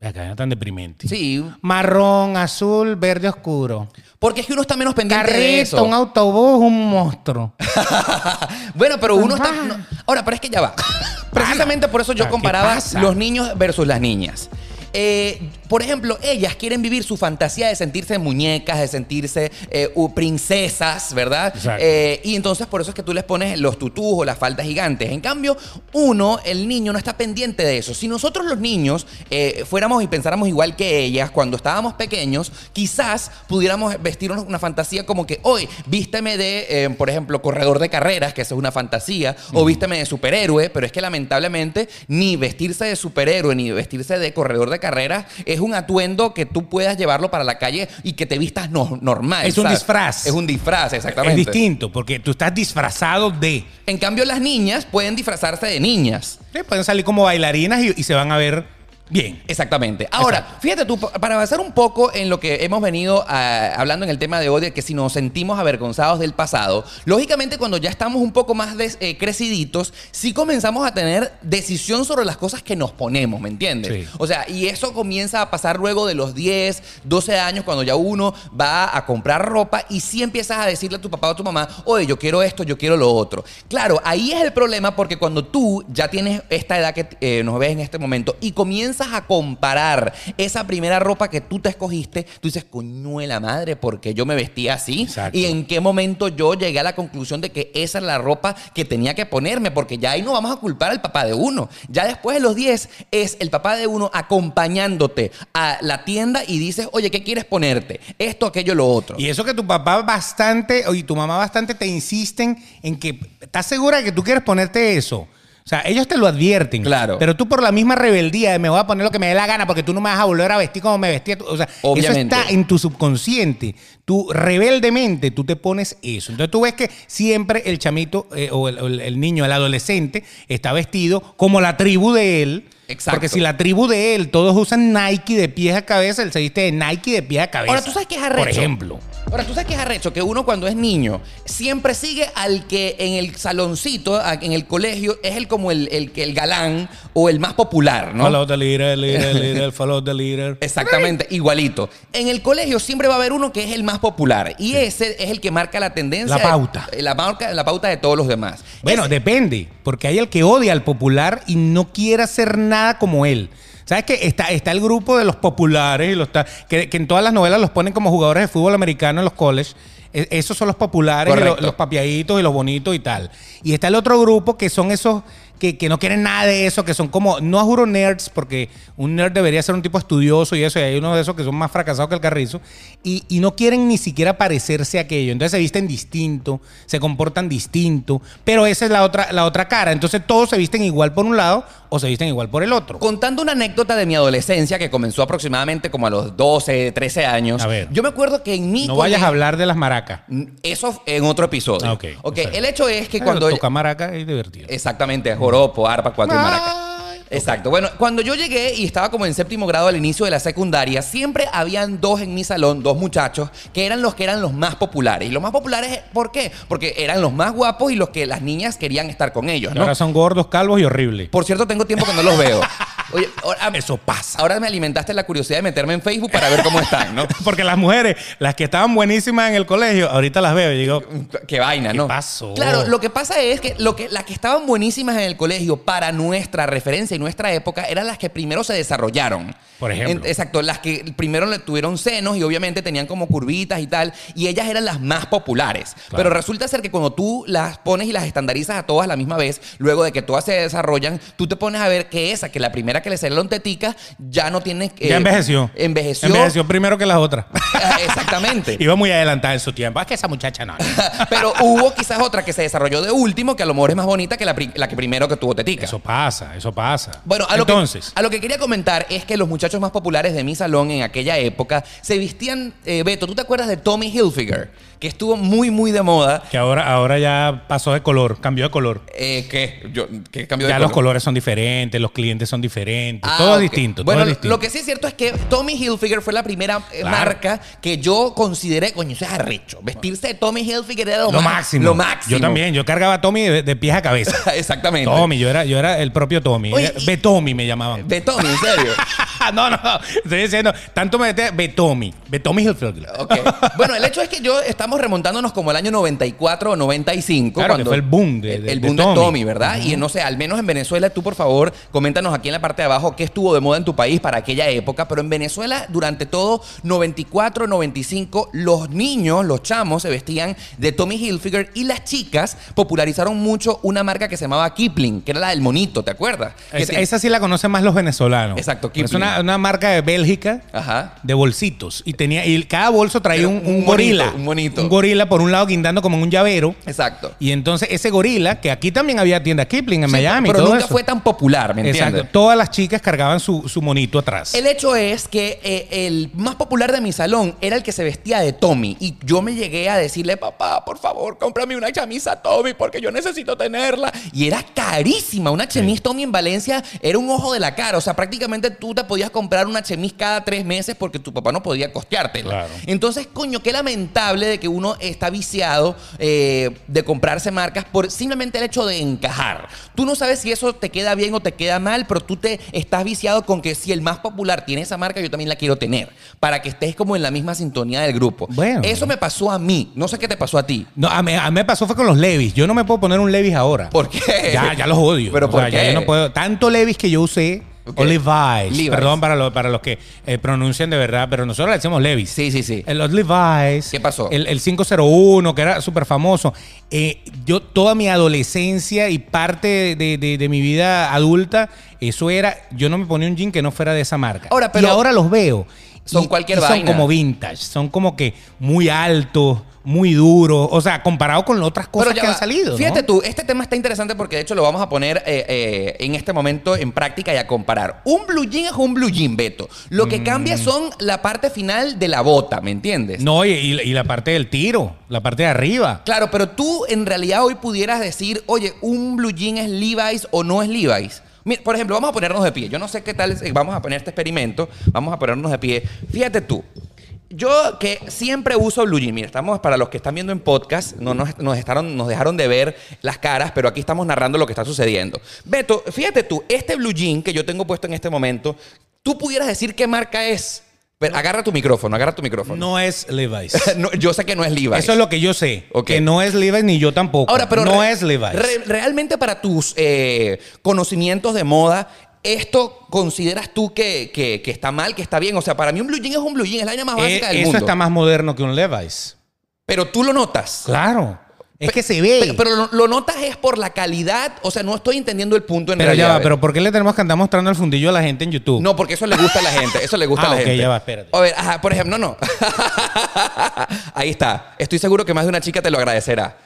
Acá, no tan deprimente. Sí, Marrón, azul, verde oscuro. porque es que uno está menos pendiente de Carrito, eso. un autobús, un monstruo. *laughs* bueno, pero uno está. No. Ahora, pero es que ya va. *laughs* Precisamente por eso yo ¿Qué comparaba pasa? los niños versus las niñas. Eh, por ejemplo, ellas quieren vivir su fantasía de sentirse muñecas, de sentirse eh, princesas, ¿verdad? Eh, y entonces por eso es que tú les pones los tutús o las faldas gigantes. En cambio, uno, el niño, no está pendiente de eso. Si nosotros los niños eh, fuéramos y pensáramos igual que ellas cuando estábamos pequeños, quizás pudiéramos vestirnos una fantasía como que hoy vísteme de, eh, por ejemplo, corredor de carreras, que eso es una fantasía, o vísteme de superhéroe, pero es que lamentablemente ni vestirse de superhéroe ni vestirse de corredor de carreras es un atuendo que tú puedas llevarlo para la calle y que te vistas no- normal. Es un disfraz. Es un disfraz, exactamente. Es distinto, porque tú estás disfrazado de. En cambio, las niñas pueden disfrazarse de niñas. Sí, Pueden salir como bailarinas y, y se van a ver bien. Exactamente. Ahora, fíjate tú, pa- para avanzar un poco en lo que hemos venido ah, hablando en el tema de hoy, de que si nos sentimos avergonzados del pasado, lógicamente cuando ya estamos un poco más des- eh, creciditos, sí comenzamos a tener decisión sobre las cosas que nos ponemos, ¿me entiendes? Sí. O sea, y eso comienza a pasar luego de los 10, 12 años, cuando ya uno va a comprar ropa y sí empiezas a decirle a tu papá o a tu mamá, oye, yo quiero esto, yo quiero lo otro. Claro, ahí es el problema porque cuando tú ya tienes esta edad que eh, nos ves en este momento y comienzas comienzas a comparar esa primera ropa que tú te escogiste, tú dices, coñuela madre, porque yo me vestía así? Exacto. Y en qué momento yo llegué a la conclusión de que esa es la ropa que tenía que ponerme, porque ya ahí no vamos a culpar al papá de uno. Ya después de los 10 es el papá de uno acompañándote a la tienda y dices, oye, ¿qué quieres ponerte? Esto, aquello, lo otro. Y eso que tu papá bastante, y tu mamá bastante te insisten en que estás segura de que tú quieres ponerte eso. O sea, ellos te lo advierten. Claro. Pero tú por la misma rebeldía de me voy a poner lo que me dé la gana porque tú no me vas a volver a vestir como me vestía. O sea, Obviamente. eso está en tu subconsciente. Tú rebeldemente, tú te pones eso. Entonces tú ves que siempre el chamito eh, o el- el niño, el adolescente, está vestido como la tribu de él. Exacto. Porque si la tribu de él, todos usan Nike de pies a cabeza, él se viste de Nike de pies a cabeza. Ahora, ¿tú sabes qué es arrecho? Por ejemplo. Ahora, tú sabes que es arrecho que uno cuando es niño siempre sigue al que en el saloncito, en el colegio, es el como el, el, que- el galán o el más popular, ¿no? Follow the leader, leader, *laughs* leader, follow the leader. Exactamente, igualito. En el colegio siempre va a haber uno que es el más popular y ese es el que marca la tendencia. La de- pauta. la, marca, la pauta de todos los demás. Bueno, Ese- depende, porque hay el que odia al popular y no quiere hacer nada como él. ¿Sabes qué? Está, está el grupo de los populares y los que, que en todas las novelas los ponen como jugadores de fútbol americano en los colleges. E- Esos son los populares, y los papiaditos y los bonitos y tal. Y está el otro grupo que son esos que, que no quieren nada de eso, que son como, no juro nerds, porque un nerd debería ser un tipo estudioso y eso, y hay unos de esos que son más fracasados que el carrizo, y, y no quieren ni siquiera parecerse a aquello. Entonces se visten distinto, se comportan distinto, pero esa es la otra, la otra cara. Entonces todos se visten igual por un lado o se visten igual por el otro. Contando una anécdota de mi adolescencia que comenzó aproximadamente como a los 12, 13 años. A ver. Yo me acuerdo que en mi No vayas a hablar de las maracas. Eso en otro episodio. Ah, ok. Ok, Está bien. el hecho es que Eh, cuando... tocar maraca es divertido. Exactamente, joropo, arpa, cuatro y maraca. Exacto. Bueno, cuando yo llegué y estaba como en séptimo grado al inicio de la secundaria, siempre habían dos en mi salón, dos muchachos, que eran los que eran los más populares. Y los más populares, ¿por qué? Porque eran los más guapos y los que las niñas querían estar con ellos, ¿no? Ahora son gordos, calvos y horribles. Por cierto, tengo tiempo que no los veo. *laughs* Oye, ahora, Eso pasa. ahora me alimentaste la curiosidad de meterme en Facebook para ver cómo están, ¿no? *laughs* Porque las mujeres, las que estaban buenísimas en el colegio, ahorita las veo y digo, Qué vaina, ¿no? pasó? Claro, lo que pasa es que, lo que las que estaban buenísimas en el colegio para nuestra referencia y nuestra época eran las que primero se desarrollaron. Por ejemplo. En- exacto, las que primero le tuvieron senos y obviamente tenían como curvitas y tal, y ellas eran las más populares. Pero resulta ser que cuando tú las pones y las estandarizas a todas a la misma vez, luego de que todas se desarrollan, tú te pones a ver que esa, que la primera que le salieron teticas, ya no tiene... eh, ya envejeció. Envejeció. Envejeció primero que las otras. *laughs* Exactamente. *laughs* Iba muy adelantada en su tiempo. Es que esa muchacha no. *laughs* Pero hubo quizás otra que se desarrolló de último, que a lo mejor es más bonita que la, la que primero que tuvo tetica. Eso pasa, eso pasa. Bueno, a lo, Entonces, que, a lo que quería comentar es que los muchachos más populares de mi salón en aquella época se vestían, eh, Beto, ¿tú te acuerdas de Tommy Hilfiger? Que estuvo muy, muy de moda. que ahora, ahora ya pasó de color, cambió de color. Eh, ¿Qué? Yo, ¿qué cambió de Ya los color? colores son diferentes, los clientes son diferentes, Ah, todo es distinto. Bueno, todo es distinto. lo que sí es cierto es que Tommy Hilfiger fue la primera eh, Claro. marca que yo consideré, coño, eso es arrecho. Vestirse de Tommy Hilfiger era lo, lo máximo. Lo máximo. Yo también, yo cargaba a Tommy de, de pies a cabeza. *laughs* Exactamente. Tommy, yo era, yo era el propio Tommy. Oye, Era- y- Betomi me llamaban. *laughs* De Tommy, en serio. *laughs* no, no, estoy diciendo, tanto me decía Betomi. Betomi Hilfiger. Ok. Bueno, el hecho es que yo estamos remontándonos como el año 94 o 95. Claro, que fue el boom de- el, de- el de boom de Tommy. Tommy, ¿verdad? Y no sé, al menos en Venezuela, tú por favor, coméntanos aquí en la parte de abajo qué estuvo de moda en tu país para aquella época. Pero en Venezuela, durante todo 94, 95, los niños, los chamos, se vestían de Tommy Hilfiger y las chicas popularizaron mucho una marca que se llamaba Kipling, que era la del monito, ¿te acuerdas? Es- esa sí la conocen más los venezolanos. Exacto, Es Kipling. una, una marca de Bélgica Ajá. de bolsitos. Y tenía y cada bolso traía un, un un monito, gorila. un Un gorila por un lado guindando como en un llavero. Exacto. Y entonces ese gorila, que aquí también había tienda Kipling en Sí, Miami. pero todo nunca eso. fue tan popular, ¿me entiendes? Exacto. Todas las chicas cargaban su, su monito atrás. El hecho es que eh, el más popular de mi salón era el que se vestía de Tommy. Y yo me llegué a decirle, papá, por favor, cómprame una camisa Tommy porque yo necesito tenerla. Y era carísima. Una chemise Tommy en Valencia era un ojo de la cara. O sea, prácticamente tú te podías comprar una chemise cada tres meses porque tu papá no podía costeártela. Claro. Entonces, coño, qué lamentable de que uno está viciado eh, de comprarse marcas por simplemente el hecho de encajar. Tú no sabes si eso te queda bien o te queda mal, pero tú te estás viciado con que si el más popular tiene esa marca, yo también la quiero tener. Para que estés como en la misma sintonía del grupo. Bueno. Eso me pasó a mí. No sé qué te pasó a ti. No, a mí, a mí me pasó fue con los Levis. Yo no me puedo poner un Levis ahora. ¿Por qué? Ya, ya los odio. ¿Pero O por sea, ya yo no puedo. Tanto Levis que yo usé Ok. O Levi's. Levi's. Perdón para, lo- para los que eh, pronuncian de verdad, pero nosotros le decimos Levi's. Sí, sí, sí. Eh, Los Levi's. ¿Qué pasó? El, el 501, que era súper famoso. Eh, yo, toda mi adolescencia y parte de, de- de mi vida adulta, eso era. Yo no me ponía un jean que no fuera de esa marca. Ahora, pero- y ahora los veo. Son y- cualquier y Son vaina. como vintage. Son como que muy altos, muy duros. O sea, comparado con otras cosas que va. han salido. ¿no? Fíjate tú, este tema está interesante porque de hecho lo vamos a poner eh, eh, en este momento en práctica y a comparar. Un blue jean es un blue jean, Beto. Lo que cambia son la parte final de la bota, ¿me entiendes? Mm. No, y, y- y la parte del tiro, la parte de arriba. Claro, pero tú en realidad hoy pudieras decir, oye, un blue jean es Levi's o no es Levi's. Por ejemplo, vamos a ponernos de pie. Yo no sé qué tal, es- vamos a poner este experimento. Vamos a ponernos de pie. Fíjate tú. Yo que siempre uso blue jean, mira, estamos para los que están viendo en podcast, no nos, nos, nos dejaron de ver las caras, pero aquí estamos narrando lo que está sucediendo. Beto, fíjate tú, este blue jean que yo tengo puesto en este momento, tú pudieras decir qué marca es. Pero agarra tu micrófono, agarra tu micrófono. No es Levi's. *laughs* No, yo sé que no es Levi's. Eso es lo que yo sé. Que no es Levi's ni yo tampoco. Ahora, pero no es Levi's. re- realmente para tus eh, conocimientos de moda, ¿esto consideras tú que, que- que está mal, que está bien? O sea, para mí un blue jean es un blue jean, es la vaina más Eh, básica del eso mundo. está más moderno que un Levi's. Pero tú lo notas. Claro. Es que se ve. Pero, pero lo, lo notas es por la calidad. O sea, no estoy entendiendo el punto en Pero ya va, pero ¿por qué le tenemos que andar mostrando el fundillo a la gente en YouTube? No, porque eso le gusta a la gente. Eso le gusta *laughs* Ah, a la ok, gente. ya va, espérate. A ver, ajá, por ejemplo, no, no. *laughs* Ahí está. Estoy seguro que más de una chica te lo agradecerá.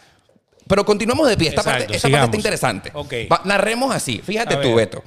Pero continuamos de pie. Esta, Exacto, parte, esta parte está interesante. Ok. Va- narremos así. Fíjate A tú, ver. Beto.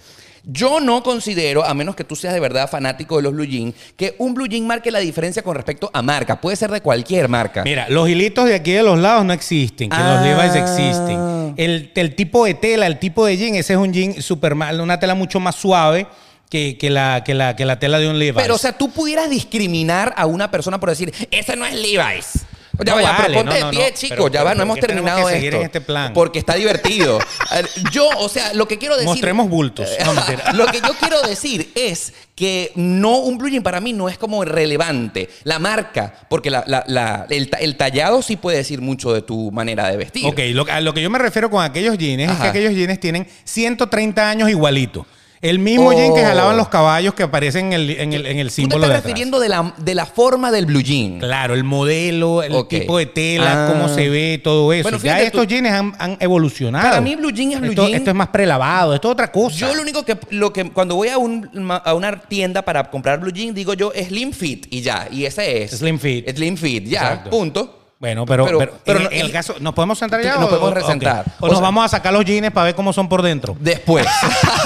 Yo no considero, a menos que tú seas de verdad fanático de los blue jeans, que un blue jean marque la diferencia con respecto a marca. Puede ser de cualquier marca. Mira, los hilitos de aquí de los lados no existen, que Ah. los Levi's existen. El, el tipo de tela, el tipo de jean, ese es un jean super mal, una tela mucho más suave que, que la, que, la, que la tela de un Levi's. Pero, o sea, tú pudieras discriminar a una persona por decir, ese no es Levi's. Ya No vale, pero ponte no, de pie, no. chico. Pero- ya va, no hemos ¿por qué tenemos terminado que esto. en este plan? Porque está divertido. Ver, Yo, o sea, lo que quiero decir. Mostremos bultos. *laughs* Lo que yo quiero decir es que no, un blue jean para mí no es como relevante. La marca, porque la- la- la- el, ta- el tallado sí puede decir mucho de tu manera de vestir. Ok, lo, a lo que yo me refiero con aquellos jeans es que aquellos jeans tienen 130 años igualito. El mismo jean que Oh. jalaban los caballos que aparecen en el, en el, en el Tú te símbolo estás de atrás. refiriendo de la, de la forma del blue jean. Claro, el modelo, el Ok. tipo de tela, Ah. cómo se ve, todo eso. Bueno, ya fíjate estos jeans han, han evolucionado. Para mí blue jean es blue esto, jean. Esto es más prelavado, esto es otra cosa. Yo lo único que, lo que cuando voy a, un- a una tienda para comprar blue jean, digo yo Slim Fit y ya. Y ese es. Slim Fit. Slim Fit, ya, Exacto. punto. Bueno, pero, Pero- pero, pero en, no- en el caso, ¿nos podemos sentar ya? Nos o- podemos resentar. O, O nos sea- vamos a sacar los jeans para ver cómo son por dentro. Después.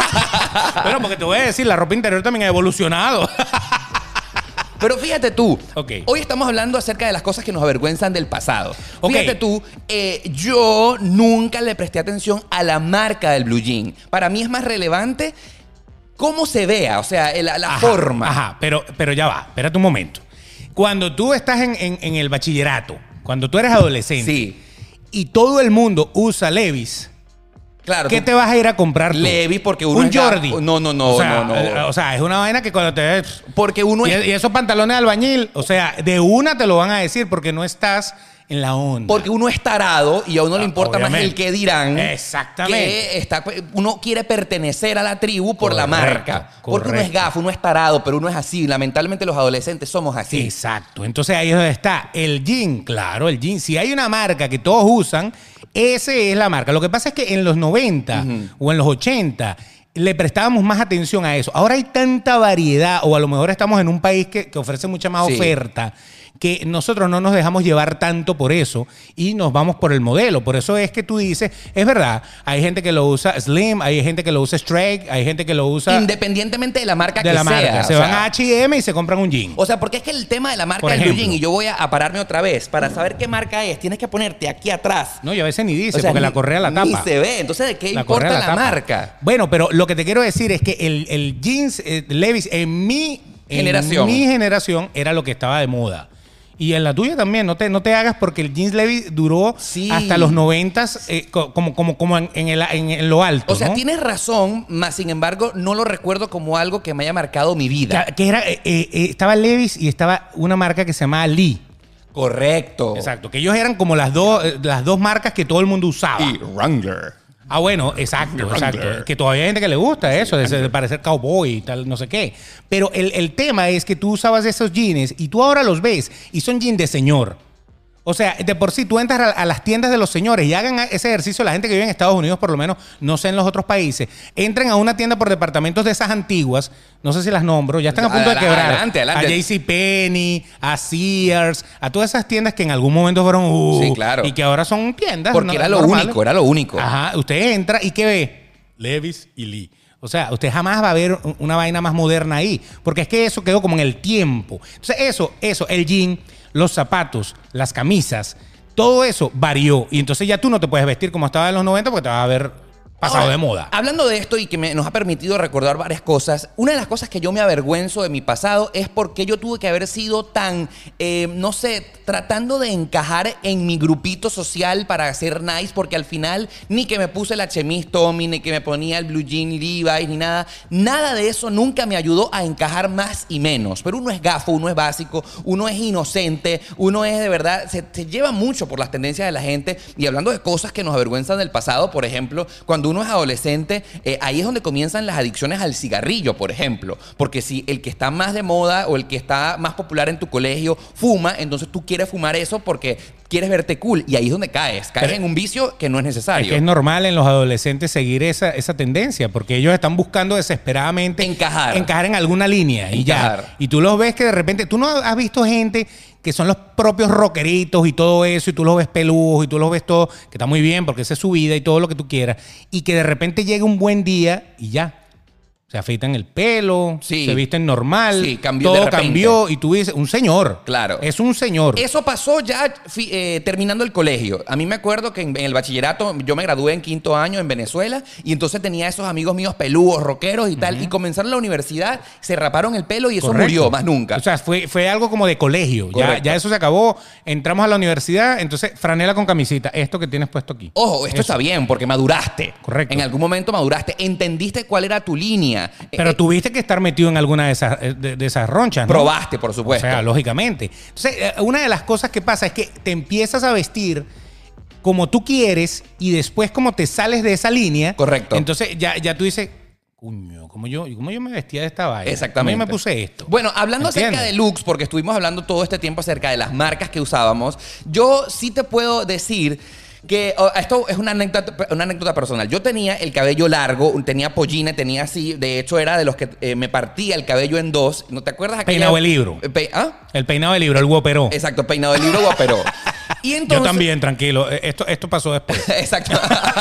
*laughs* Pero porque te voy a decir, la ropa interior también ha evolucionado. *laughs* Pero fíjate tú, Ok. hoy estamos hablando acerca de las cosas que nos avergüenzan del pasado. Fíjate tú, eh, yo nunca le presté atención a la marca del blue jean. Para mí es más relevante cómo se vea, o sea, la, la Ajá, forma. Ajá, pero, pero ya va, espérate un momento. Cuando tú estás en, en- en el bachillerato, cuando tú eres adolescente Sí, y todo el mundo usa Levis, claro. ¿qué tú- te vas a ir a comprar tú? Levi's porque uno Un Jordi. No, no, no, o sea, no, no. O sea, es una vaina que cuando te ves... Porque uno Y, es y esos pantalones de albañil, o sea, de una te lo van a decir porque no estás en la onda. Porque uno es tarado y a uno le Ah, importa más el que dirán. Exactamente. Que está, uno quiere pertenecer a la tribu por la Correcto, marca. Porque uno es gafo, uno es tarado, pero uno es así. Lamentablemente los adolescentes somos así. Exacto. Entonces ahí es donde está. El jean, claro, el jean. Si hay una marca que todos usan, esa es la marca. Lo que pasa es que en los 90 o en los 80 le prestábamos más atención a eso. Ahora hay tanta variedad, o a lo mejor estamos en un país que, que ofrece mucha más Sí. oferta, que nosotros no nos dejamos llevar tanto por eso y nos vamos por el modelo. Por eso es que tú dices, es verdad, hay gente que lo usa slim, hay gente que lo usa straight, hay gente que lo usa Independientemente de la marca de que la marca. Se o van sea, a H&M y se compran un jean. O sea, porque es que el tema de la marca ejemplo. jean, y yo voy a, pararme otra vez, para saber qué marca es, tienes que ponerte aquí atrás. No, y a veces ni dice, O sea, porque la ni- correa la Ni tapa. se ve. Entonces, ¿de qué La importa la, marca? Bueno, pero lo que te quiero decir es que el, el jeans eh, Levis en mi Generación. En mi generación era lo que estaba de moda. Y en la tuya también, no te, no te hagas porque el jeans Levis duró Sí. hasta los noventas eh, co- como, como, como en, en el- en- en lo alto. O sea, ¿no? tienes razón, más sin embargo, no lo recuerdo como algo que me haya marcado mi vida. Que, que era, eh, eh, eh, estaba Levis y estaba una marca que se llamaba Lee. Correcto. Exacto. Que ellos eran como las dos, eh, las dos marcas que todo el mundo usaba. Y Wrangler. Ah, bueno, exacto, exacto. Que todavía hay gente que le gusta eso, de, de parecer cowboy y tal, no sé qué. Pero el, el tema es que tú usabas esos jeans y tú ahora los ves y son jeans de señor. O sea, de por sí, tú entras a, las tiendas de los señores y hagan ese ejercicio, la gente que vive en Estados Unidos, por lo menos, no sé en los otros países, entren a una tienda por departamentos de esas antiguas, no sé si las nombro, ya están a punto de quebrar. Adelante, adelante. A JCPenney, a Sears, a todas esas tiendas que en algún momento fueron uh, Sí, claro. y que ahora son tiendas. Porque no- era lo normales. único, era lo único. Ajá, usted entra y ¿qué ve? Levis y Lee. O sea, usted jamás va a ver un- una vaina más moderna ahí, porque es que eso quedó como en el tiempo. Entonces, eso, eso, el jean, los zapatos, las camisas, todo eso varió. Y entonces ya tú no te puedes vestir como estaba en los 90 porque te vas a ver pasado Ahora, de moda. Hablando de esto y que me- nos ha permitido recordar varias cosas, una de las cosas que yo me avergüenzo de mi pasado es porque yo tuve que haber sido tan, eh, no sé, tratando de encajar en mi grupito social para ser nice, porque al final ni que me puse la chemise Tommy, ni que me ponía el blue jean Levi's, ni nada, nada de eso nunca me ayudó a encajar más y menos. Pero uno es gafo, uno es básico, uno es inocente, uno es de verdad, se, se lleva mucho por las tendencias de la gente y hablando de cosas que nos avergüenzan del pasado, por ejemplo, cuando uno es adolescente, eh, ahí es donde comienzan las adicciones al cigarrillo, por ejemplo. Porque si el que está más de moda o el que está más popular en tu colegio fuma, entonces tú quieres fumar eso porque quieres verte cool y ahí es donde caes. Caes Pero- en un vicio que no es Es necesario. que es normal en los adolescentes seguir esa, esa tendencia, porque ellos están buscando desesperadamente Encajar. encajar en alguna línea y Encajar. ya. Y tú los ves que de repente, tú no has visto gente que son los propios rockeritos y todo eso, y tú los ves peludos y tú los ves todo, que está muy bien porque esa es su vida y todo lo que tú quieras, y que de repente llega un buen día y ya. Se afeitan el pelo, Sí. se visten normal, Sí, cambió todo cambió y tú dices, un señor. Claro. Es un señor. Eso pasó ya eh, terminando el colegio. A mí me acuerdo que en, en el bachillerato yo me gradué en quinto año en Venezuela y entonces tenía esos amigos míos peludos, rockeros y tal. Y comenzaron la universidad, se raparon el pelo y eso Correcto. murió, más nunca. O sea, fue, fue algo como de colegio. Ya, ya eso se acabó. Entramos a la universidad, entonces franela con camisita. Esto que tienes puesto aquí. Ojo, esto Eso. está bien porque maduraste. Correcto. En algún momento maduraste, entendiste cuál era tu línea. Pero Eh, tuviste que estar metido en alguna de esas, eh, de, de esas ronchas, ¿no? probaste, por O supuesto. sea, lógicamente. Entonces, eh, una de las cosas que pasa es que te empiezas a vestir como tú quieres y después como te sales de esa línea. Correcto. Entonces ya, ya tú dices, cuño, ¿cómo yo, cómo yo me vestía de esta vaina? Exactamente. ¿Cómo yo me puse esto? Bueno, hablando acerca de looks, porque estuvimos hablando todo este tiempo acerca de las marcas que usábamos, yo sí te puedo decir que oh, esto es una anécdota, una anécdota personal. Yo tenía el cabello largo, tenía pollina, tenía así, de hecho era de los que eh, me partía el cabello en dos. ¿No te acuerdas? aquella- Peinado de libro. Eh, pe- ¿Ah? El peinado de libro, el guaperó. Exacto, peinado de libro guaperó. *laughs* Y entonces, Yo también, tranquilo. Eh, Esto, esto pasó después. *laughs* Exacto.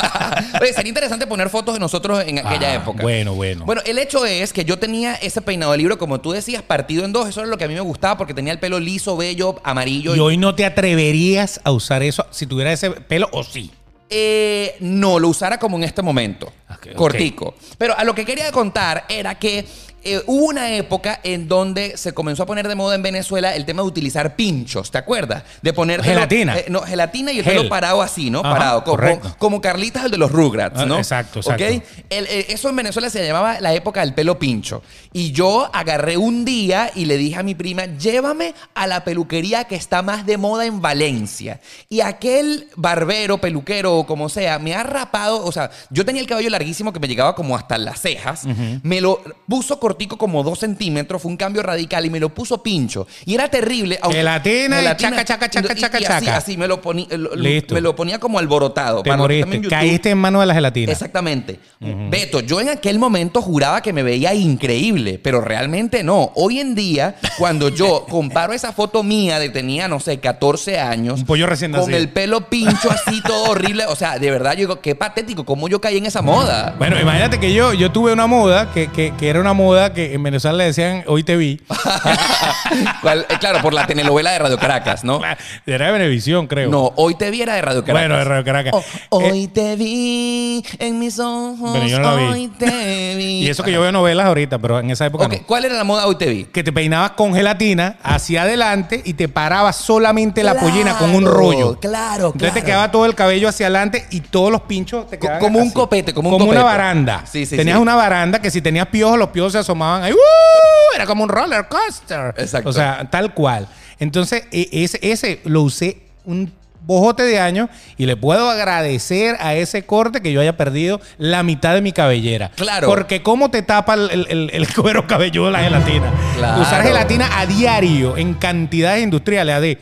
*laughs* Oye, sería interesante poner fotos de nosotros en aquella Ah, época. bueno, bueno. Bueno, el hecho es que yo tenía ese peinado de libro, como tú decías, partido en dos. Eso era lo que a mí me gustaba porque tenía el pelo liso, bello, amarillo. Y hoy no te atreverías a usar eso si tuviera ese pelo o sí. Eh, no, lo usara como en este momento. Cortico. Pero a lo que quería contar era que eh, hubo una época en donde se comenzó a poner de moda en Venezuela el tema de utilizar pinchos, ¿te acuerdas? De poner Gelatina. no, gelatina y el Gel. pelo parado así, ¿no? Ajá, parado. Como, correcto. como Carlitas, el de los Rugrats, Ah, ¿no? exacto, exacto. Eh, eso en Venezuela se llamaba la época del pelo pincho. Y yo agarré un día y le dije a mi prima, llévame a la peluquería que está más de moda en Valencia. Y aquel barbero, peluquero o como sea, me ha rapado, o sea, yo tenía el cabello larguísimo que me llegaba como hasta las cejas, me lo puso cortico como dos centímetros, fue un cambio radical y me lo puso pincho. Y era terrible. Gelatina y chaca, chaca, chaca, y- y chaca, así, chaca. así me lo, ponía, Listo. me lo ponía como alborotado. Te Para moriste. en Caíste en manos de la gelatina. Exactamente. Beto, yo en aquel momento juraba que me veía increíble, pero realmente no. Hoy en día, cuando yo *laughs* comparo esa foto mía de tenía, no sé, 14 años, Un pollo recién con el pelo pincho así, todo horrible, o sea, de verdad, yo digo, qué patético, cómo yo caí en esa moda. Bueno, imagínate que yo, yo tuve una moda que, que- que era una moda que en Venezuela le decían hoy te vi. *laughs* ¿Cuál? Eh, claro, por la telenovela de Radio Caracas, ¿no? Era de Venevisión, creo. No, hoy te vi era de Radio Caracas. Bueno, de Radio Caracas. Oh, Eh, hoy te vi en mis ojos. Pero yo no la vi. Hoy te vi. *laughs* y eso que yo veo novelas ahorita, pero en esa época Ok, no. ¿cuál era la moda hoy te vi? Que te peinabas con gelatina hacia adelante y te parabas solamente la Claro, pollina con un rollo. Claro, Entonces te claro. quedaba todo el cabello hacia adelante y todos los pinchos te quedaban como un copete, como un una copete. baranda. Sí, sí, Tenías sí. una baranda que si tenías piojos, los piojos se asomaban ahí. ¡uh! Era como un roller coaster. Exacto. O sea, tal cual. Entonces, e- ese, ese lo usé un bojote de años y le puedo agradecer a ese corte que yo haya perdido la mitad de mi cabellera. Claro. Porque cómo te tapa el, el- el *laughs* cuero cabelludo la gelatina. Claro. Usar gelatina a diario en cantidades industriales, a de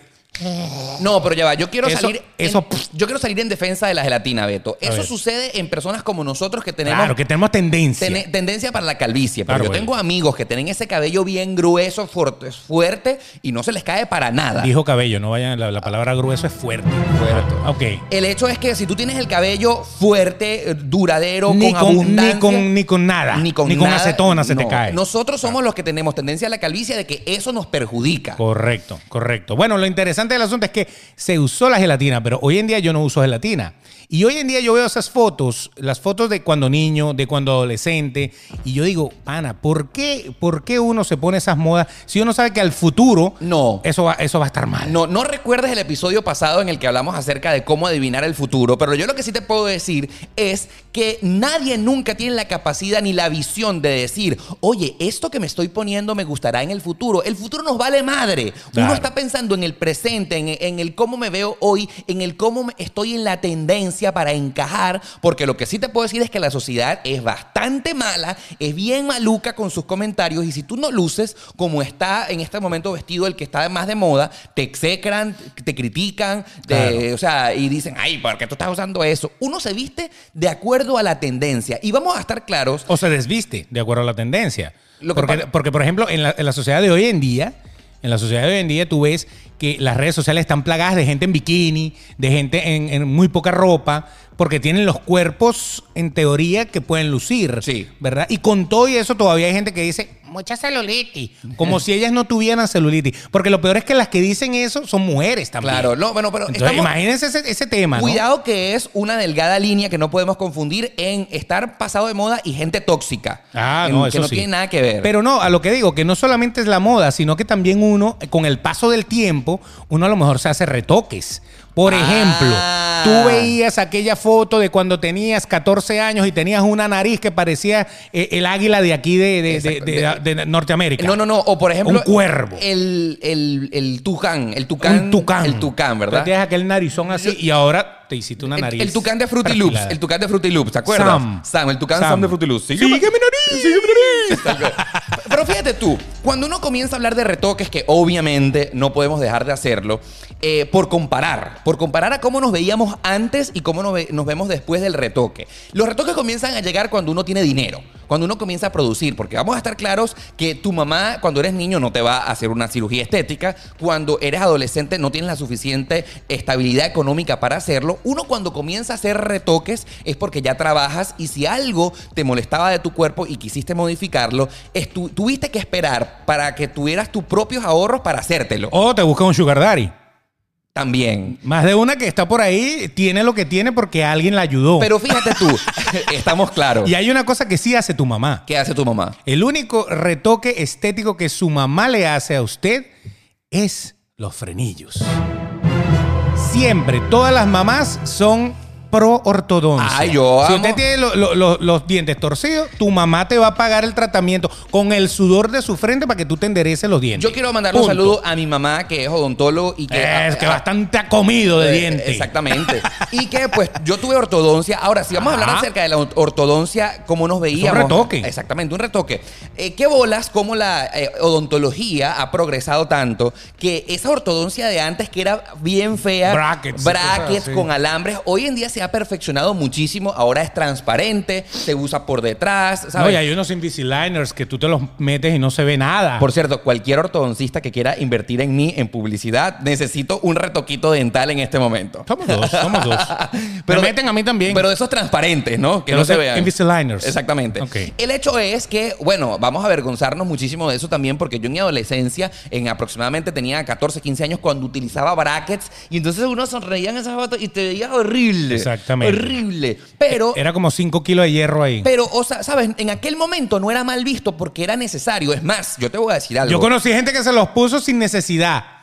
No, pero ya va. Yo quiero Eso- salir. en- eso- yo quiero salir en defensa de la gelatina, Beto. Eso ver. sucede en personas como nosotros que tenemos. Claro, que tenemos tendencia. Tene- tendencia para la calvicie. Pero Claro, yo tengo amigos que tienen ese cabello bien grueso, fuerte, fuerte y no se les cae para nada. Dijo cabello, no vayan, la, la palabra grueso es fuerte. Fuerte. Ok. El hecho es que si tú tienes el cabello fuerte, eh, duradero, Ni con, con, abundancia. ni, con, ni con nada. ni con, Ni con nada, acetona se te no. cae. Nosotros somos los que tenemos tendencia a la calvicie de que eso nos perjudica. Correcto, correcto. Bueno, lo interesante del asunto es que se usó la gelatina, pero hoy en día yo no uso gelatina. Y hoy en día yo veo esas fotos, las fotos de cuando niño, de cuando adolescente, y yo digo, pana, ¿por qué, ¿por qué uno se pone esas modas si uno sabe que al futuro No. eso, va, eso va a estar mal? No, no recuerdes el episodio pasado en el que hablamos acerca de cómo adivinar el futuro, pero yo lo que sí te puedo decir es que nadie nunca tiene la capacidad ni la visión de decir, oye, esto que me estoy poniendo me gustará en el futuro. El futuro nos vale madre. Claro. Uno está pensando en el presente, en, en el cómo me veo hoy, en el cómo estoy en la tendencia para encajar, porque lo que sí te puedo decir es que la sociedad es bastante mala, es bien maluca con sus comentarios y si tú no luces como está en este momento vestido el que está más de moda, te execran, te critican, te- Claro. o sea, y dicen, ay, ¿por qué tú estás usando eso? Uno se viste de acuerdo a la tendencia y vamos a estar claros. O se desviste de acuerdo a la tendencia. Lo porque, porque, por ejemplo, en la, en la sociedad de hoy en día, en la sociedad de hoy en día tú ves que las redes sociales están plagadas de gente en bikini, de gente en, en muy poca ropa, porque tienen los cuerpos, en teoría, que pueden lucir. Sí. ¿Verdad? Y con todo y eso todavía hay gente que dice, mucha celulitis. Como si ellas no tuvieran celulitis. Porque lo peor es que las que dicen eso son mujeres también. Claro, no, bueno, pero Entonces, estamos- imagínense ese, ese tema, ¿no? Cuidado que es una delgada línea que no podemos confundir en estar pasado de moda y gente tóxica. Ah, En- no, que eso no sí. tiene nada que ver. Pero no, a lo que digo, que no solamente es la moda, sino que también uno, con el paso del tiempo, uno a lo mejor se hace retoques. Por Ah. ejemplo, tú veías aquella foto de cuando tenías 14 años y tenías una nariz que parecía eh, el águila de aquí de, de- de- de- Norteamérica. No, no, no. O por ejemplo. Un cuervo. El, el, el tucán. El tucán. Un tucán. El tucán, ¿verdad? Tienes aquel narizón así y ahora te hiciste una nariz. El, tucán de Fruity Loops. El tucán de Fruity Loops, ¿te acuerdas? Sam. Sam, el tucán Sam, Sam. de Fruity Loops. Sigue mi nariz. Sigue mi nariz. Pero fíjate tú, cuando uno comienza a hablar de retoques, que obviamente no podemos dejar de hacerlo, eh, por comparar, por comparar a cómo nos veíamos antes y cómo nos, nos vemos después del retoque. Los retoques comienzan a llegar cuando uno tiene dinero, cuando uno comienza a producir, porque vamos a estar claros que tu mamá cuando eres niño no te va a hacer una cirugía estética, cuando eres adolescente no tienes la suficiente estabilidad económica para hacerlo. Uno cuando comienza a hacer retoques es porque ya trabajas y si algo te molestaba de tu cuerpo y quisiste modificarlo, tuviste que esperar para que tuvieras tus propios ahorros para hacértelo. O te busca un sugar daddy. También. Más de una que está por ahí tiene lo que tiene porque alguien la ayudó. Pero fíjate tú, *laughs* estamos claros. y hay una cosa que sí hace tu mamá. ¿Qué hace tu mamá? El único retoque estético que su mamá le hace a usted es los frenillos. Siempre, todas las mamás son pro ortodoncia. Ay, yo si usted tiene lo- lo- lo- los dientes torcidos, tu mamá te va a pagar el tratamiento con el sudor de su frente para que tú te endereces los dientes. Yo quiero mandarle un saludo a mi mamá, que es odontólogo y que... Es que a- bastante ha comido de Eh, dientes. Exactamente. *laughs* y que pues yo tuve ortodoncia. Ahora, si vamos a hablar acerca de la ortodoncia, cómo nos veíamos. retoque. Exactamente, un retoque. Eh, ¿Qué bolas cómo la eh, odontología ha progresado tanto que esa ortodoncia de antes que era bien fea, Brackets brackets cosas con alambres, hoy en día se ha perfeccionado muchísimo. Ahora es transparente, se usa por detrás, No, ¿sabes? y hay unos Invisaliners que tú te los metes y no se ve nada. Por cierto, cualquier ortodoncista que quiera invertir en mí en publicidad, necesito un retoquito dental en este momento. Somos dos, somos dos. *laughs* Pero Me meten a mí también. Pero de esos transparentes, ¿no? Que no se vean. Invisaligners. Exactamente. El hecho es que, bueno, vamos a avergonzarnos muchísimo de eso también, porque yo en mi adolescencia, en aproximadamente tenía 14, 15 años, cuando utilizaba brackets, y entonces uno sonreía en esas fotos y te veía horrible. Exactamente. Horrible. Pero. Era como 5 kilos de hierro ahí. Pero, o sea, ¿sabes? En aquel momento no era mal visto porque era necesario. Es más, yo te voy a decir algo. Yo conocí gente que se los puso sin necesidad.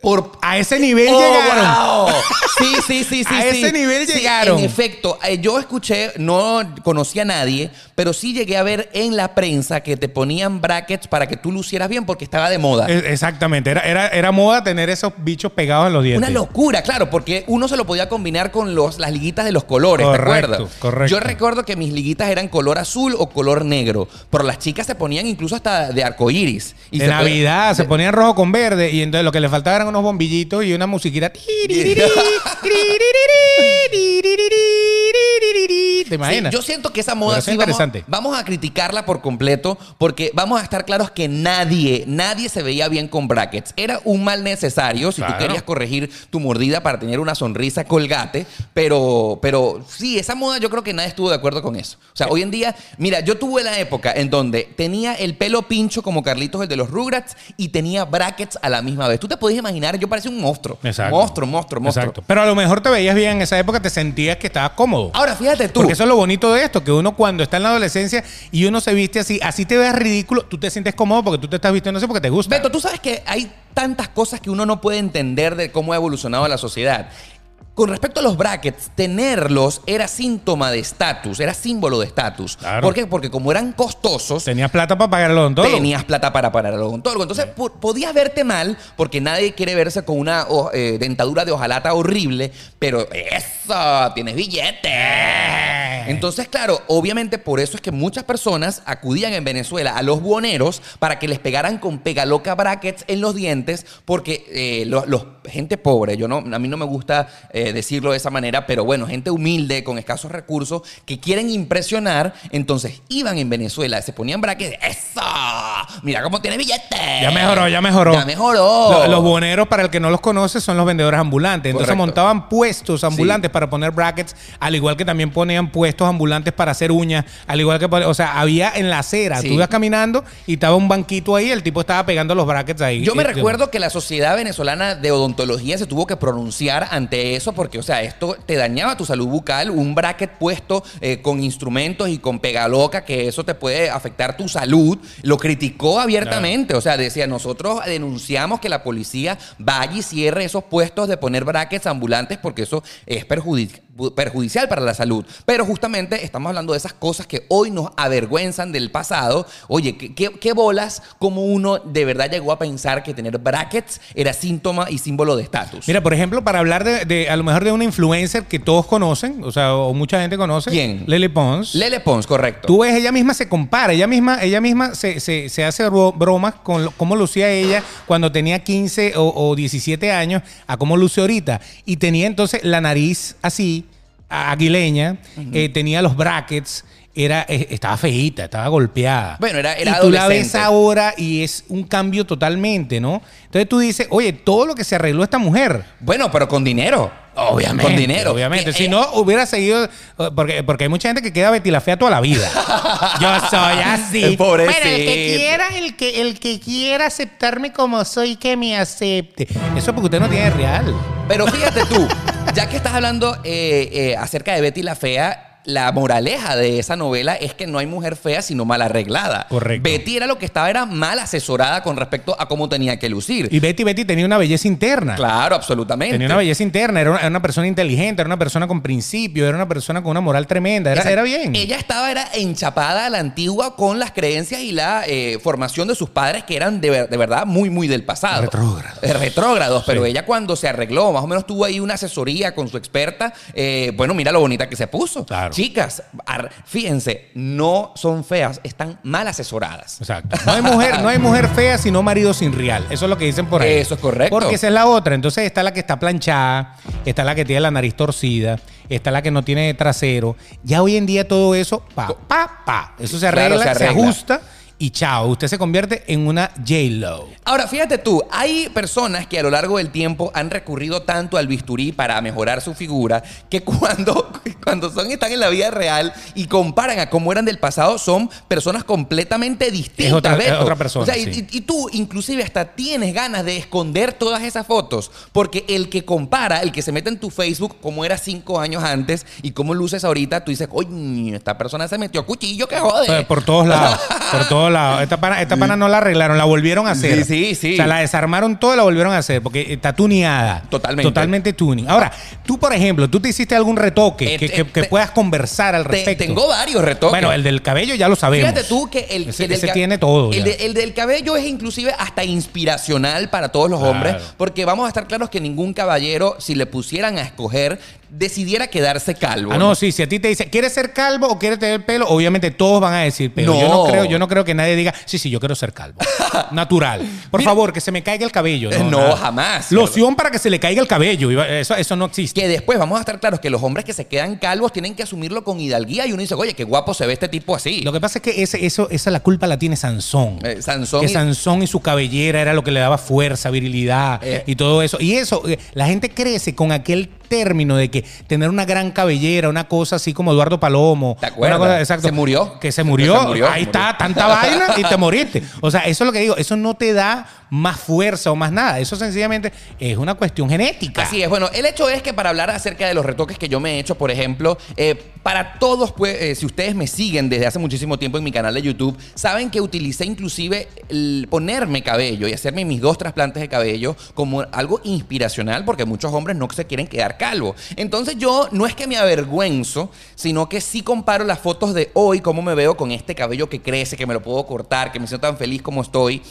Por A ese nivel Oh, llegaron. wow. *laughs* Sí, sí, sí, sí. A sí. ese nivel Sí, llegaron. En efecto, eh, yo escuché, no conocía a nadie, pero sí llegué a ver en la prensa que te ponían brackets para que tú lucieras bien porque estaba de moda. Exactamente. Era, era, era moda tener esos bichos pegados en los dientes. Una locura, claro, porque uno se lo podía combinar con los, las liguitas de los colores, ¿te Correcto, acuerdas? correcto. Yo recuerdo que mis liguitas eran color azul o color negro, pero las chicas se ponían incluso hasta de arcoíris. Y de se Navidad, se ponían rojo con verde y entonces lo que le faltaba eran unos bombillitos y una musiquita. ¿Te imaginas? Sí, yo siento que esa moda sí vamos, vamos a criticarla por completo porque vamos a estar claros que nadie, nadie se veía bien con brackets. Era un mal necesario si tú querías corregir tu mordida para tener una sonrisa colgate, pero, pero sí, esa moda yo creo que nadie estuvo de acuerdo con eso. O sea, hoy en día, mira, yo tuve la época en donde tenía el pelo pincho como Carlitos, el de los Rugrats, y tenía brackets a la misma vez. Tú te podías imaginar, yo parecía un monstruo. Exacto. Monstruo, monstruo, monstruo. Exacto. Pero a lo mejor te veías bien en esa época, te sentías que estabas cómodo. Ahora, fíjate tú. Porque eso es lo bonito de esto, que uno cuando está en la adolescencia y uno se viste así, así te ves ridículo, tú te sientes cómodo porque tú te estás vistiendo así porque te gusta. Beto, tú sabes que hay tantas cosas que uno no puede entender de cómo ha evolucionado la sociedad. Con respecto a los brackets, tenerlos era síntoma de estatus, era símbolo de estatus. Claro. ¿Por qué? Porque como eran costosos, Tenías plata para pagar el odontólogo. tenías plata para parar al odontólogo. Entonces po- podías verte mal porque nadie quiere verse con una eh, dentadura de hojalata horrible, pero eso, tienes billete. Entonces, claro, obviamente por eso es que muchas personas acudían en Venezuela a los buoneros para que les pegaran con pegaloca brackets en los dientes, porque eh, los, los- gente pobre, yo no, a mí no me gusta eh, decirlo de esa manera, pero bueno, gente humilde con escasos recursos que quieren impresionar, entonces iban en Venezuela, se ponían brackets, eso, mira cómo tiene billete. Ya mejoró, ya mejoró. Ya mejoró. Lo- Los buhoneros, para el que no los conoce, son los vendedores ambulantes. Entonces Correcto. montaban puestos ambulantes para poner brackets, al igual que también ponían puestos ambulantes para hacer uñas, al igual que, o sea, había en la acera, Sí. tú ibas caminando y estaba un banquito ahí, el tipo estaba pegando los brackets ahí. Yo me Eh, recuerdo que la Sociedad Venezolana de Odontología se tuvo que pronunciar ante eso porque, o sea, esto te dañaba tu salud bucal, un bracket puesto eh, con instrumentos y con pegaloca, que eso te puede afectar tu salud. Lo criticó abiertamente, o sea, decía, nosotros denunciamos que la policía vaya y cierre esos puestos de poner brackets ambulantes porque eso es perjudic- perjudicial para la salud. Pero justamente estamos hablando de esas cosas que hoy nos avergüenzan del pasado. Oye, ¿qué, qué- qué bolas como uno de verdad llegó a pensar que tener brackets era síntoma y símbolo de estatus? Mira, por ejemplo, para hablar de, de, a lo mejor de una influencer que todos conocen, o sea, o mucha gente conoce. ¿Quién? Lily Pons. Lele Pons, correcto. Tú ves, ella misma se compara, ella misma, ella misma se, se- se hace bro- bromas con lo- cómo lucía ella cuando tenía 15 o, o 17 años a cómo luce ahorita. Y tenía entonces la nariz así, aguileña, eh, tenía los brackets, era, eh, estaba feíta, estaba golpeada. Bueno, era- era y tú la ves ahora y es un cambio totalmente, ¿no? Entonces tú dices, oye, todo lo que se arregló esta mujer. Bueno, pero con dinero. Obviamente. Con dinero. Obviamente. Si eh, no, hubiera seguido. eh, Porque, porque hay mucha gente que queda Betty la Fea toda la vida. *laughs* Yo soy así. Pobrecito. Bueno, el que quiera, el que, el que quiera aceptarme como soy, que me acepte. Eso es porque usted no tiene real. Pero fíjate tú, ya que estás hablando eh, eh, acerca de Betty la Fea, la moraleja de esa novela es que no hay mujer fea sino mal arreglada. Correcto. Betty era lo que estaba, era mal asesorada con respecto a cómo tenía que lucir. Y Betty Betty tenía una belleza interna. claro, absolutamente. Tenía una belleza interna, era una, era una persona inteligente, era una persona con principio, era una persona con una moral tremenda, era, bien. Ella estaba era enchapada a la antigua con las creencias y la eh, formación de sus padres que eran de, de verdad muy, muy del pasado. Retrógrados. Eh, retrógrados, pero Sí. ella cuando se arregló, más o menos tuvo ahí una asesoría con su experta. eh, bueno, mira lo bonita que se puso. Claro. Chicas, fíjense, no son feas, están mal asesoradas. Exacto. No hay mujer, no hay mujer fea sino marido sin real. Eso es lo que dicen por ahí. Eso es correcto. Porque esa es la otra. Entonces está la que está planchada, está la que tiene la nariz torcida, está la que no tiene trasero. Ya hoy en día todo eso, pa, pa, pa. Eso se arregla, se se, arregla. ajusta y chao. Usted se convierte en una J-Lo. Ahora, fíjate tú, hay personas que a lo largo del tiempo han recurrido tanto al bisturí para mejorar su figura que cuando, *laughs* cuando son, están en la vida real y comparan a cómo eran del pasado, son personas completamente distintas. Es otra- es Beto. otra persona, O sea, y- sí. y, y tú inclusive hasta tienes ganas de esconder todas esas fotos porque el que compara, el que se mete en tu Facebook cómo era cinco años antes y cómo luces ahorita, tú dices, oye, esta persona se metió cuchillo, que jode. Por, por todos lados. Por *laughs* todos lados. Esta pana, esta pana no la arreglaron, la volvieron a hacer. Sí, sí, sí. O sea, la desarmaron toda y la volvieron a hacer porque está tuneada. Totalmente. Totalmente tuning. Ahora, tú, por ejemplo, tú te hiciste algún retoque Eh, que, eh, que- que te- puedas conversar al respecto. tengo varios retoques. Bueno, el del cabello ya lo sabemos. Fíjate tú que el, Ese- el del ese ca- tiene todo El, ya. de- el del cabello es inclusive hasta inspiracional para todos los Claro. hombres, porque vamos a estar claros que ningún caballero, si le pusieran a escoger, decidiera quedarse calvo. Ah, no, sí, si a ti te dice, ¿quieres ser calvo o quieres tener pelo? Obviamente todos van a decir, pero No. yo no creo, yo no creo que nadie diga, sí, sí, yo quiero ser calvo. *laughs* Natural. Por Mira- favor, que se me caiga el cabello. Eh, No, no, nada. jamás. Loción para que se le caiga el cabello. Eso, eso no existe. Que después vamos a estar claros que los hombres que se quedan calvos tienen que asumirlo con hidalguía y uno dice, oye, qué guapo se ve este tipo así. Lo que pasa es que ese, eso, esa la culpa la tiene Sansón. Eh, Sansón que y- Sansón y su cabellera era lo que le daba fuerza, virilidad Eh. y todo eso. Y eso, eh, la gente crece con aquel término de que tener una gran cabellera, una cosa así como Eduardo Palomo. ¿Te acuerdas? Una cosa- exacto. Se murió. Que se murió. Se murió, Ahí se murió. está, tanta vaina y te *laughs* moriste. O sea, eso es lo que digo. Eso no te da más fuerza o más nada. Eso sencillamente es una cuestión genética. Así es, bueno, el hecho es que para hablar acerca de los retoques que yo me he hecho, por ejemplo, eh, para todos, pues, eh, si ustedes me siguen desde hace muchísimo tiempo en mi canal de YouTube, saben que utilicé inclusive el ponerme cabello y hacerme mis dos trasplantes de cabello como algo inspiracional porque muchos hombres no se quieren quedar calvos. Entonces yo no es que me avergüenzo, sino que sí comparo las fotos de hoy, cómo me veo con este cabello que crece, que me lo puedo cortar, que me siento tan feliz como estoy,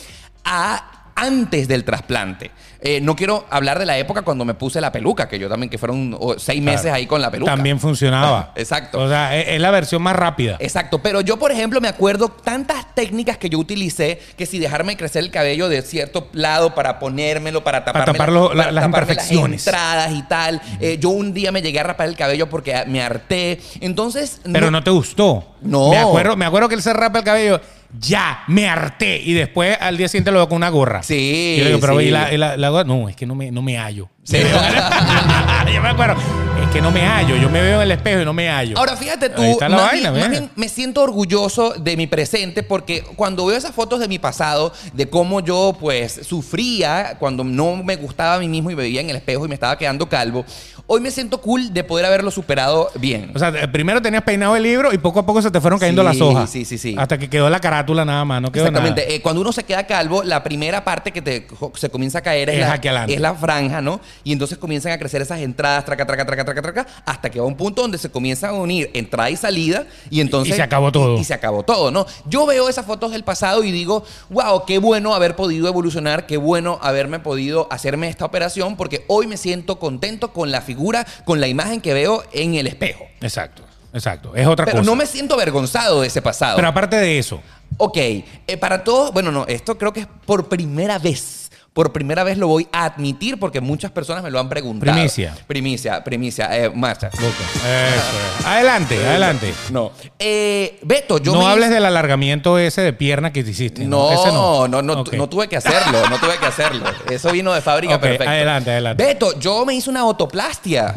a antes del trasplante. Eh, no quiero hablar de la época cuando me puse la peluca, que yo también, que fueron oh, seis meses Claro. ahí con la peluca. También funcionaba. *laughs* Exacto. O sea, es, es la versión más rápida. Exacto, pero yo por ejemplo me acuerdo tantas técnicas que yo utilicé que si dejarme crecer el cabello de cierto lado para ponérmelo, para taparme, tapar lo- la- para las taparme imperfecciones. entradas y tal. Eh, yo un día me llegué a rapar el cabello porque me harté. Entonces, Pero no te gustó. No. Me acuerdo, me acuerdo que él se rapa el cabello. Ya, me harté. Y después al día siguiente lo veo con una gorra. Sí, Y yo le digo, pero sí. ¿y la, y la- la gorra? No, es que no me, no me hallo. Sí. *laughs* yo me acuerdo. Es que no me hallo. Yo me veo en el espejo y no me hallo. Ahora fíjate tú, más, vaina, bien, más mira. bien me siento orgulloso de mi presente porque cuando veo esas fotos de mi pasado, de cómo yo pues sufría cuando no me gustaba a mí mismo y me veía en el espejo y me estaba quedando calvo, hoy me siento cool de poder haberlo superado bien. O sea, primero tenías peinado el libro y poco a poco se te fueron cayendo Sí, las hojas. sí, sí, sí. Hasta que quedó la carátula nada más, no quedó Exactamente. nada. Eh, cuando uno se queda calvo, la primera parte que te, se comienza a caer es, Es la, aquí adelante. es la franja, ¿no? Y entonces comienzan a crecer esas entradas, traca, traca, traca, traca, traca, hasta que va un punto donde se comienzan a unir entrada y salida y entonces... Y se acabó todo. Y, y se acabó todo, ¿no? Yo veo esas fotos del pasado y digo, wow, qué bueno haber podido evolucionar, qué bueno haberme podido hacerme esta operación porque hoy me siento contento con la figura, con la imagen que veo en el espejo. Exacto, exacto. Es otra Pero cosa. no me siento avergonzado de ese pasado. Pero aparte de eso, Ok, eh, para todos, bueno, no, esto creo que es por primera vez. Por primera vez lo voy a admitir porque muchas personas me lo han preguntado. Primicia. Primicia, primicia. Eh, marcha. Eso es. Adelante, adelante. No. Eh, Beto, yo no me hables del alargamiento ese de pierna que te hiciste. No, Ese no, no, no, Ok. no tuve que hacerlo, no tuve que hacerlo. Eso vino de fábrica Ok, perfecto. adelante, adelante. Beto, yo me hice una otoplastia.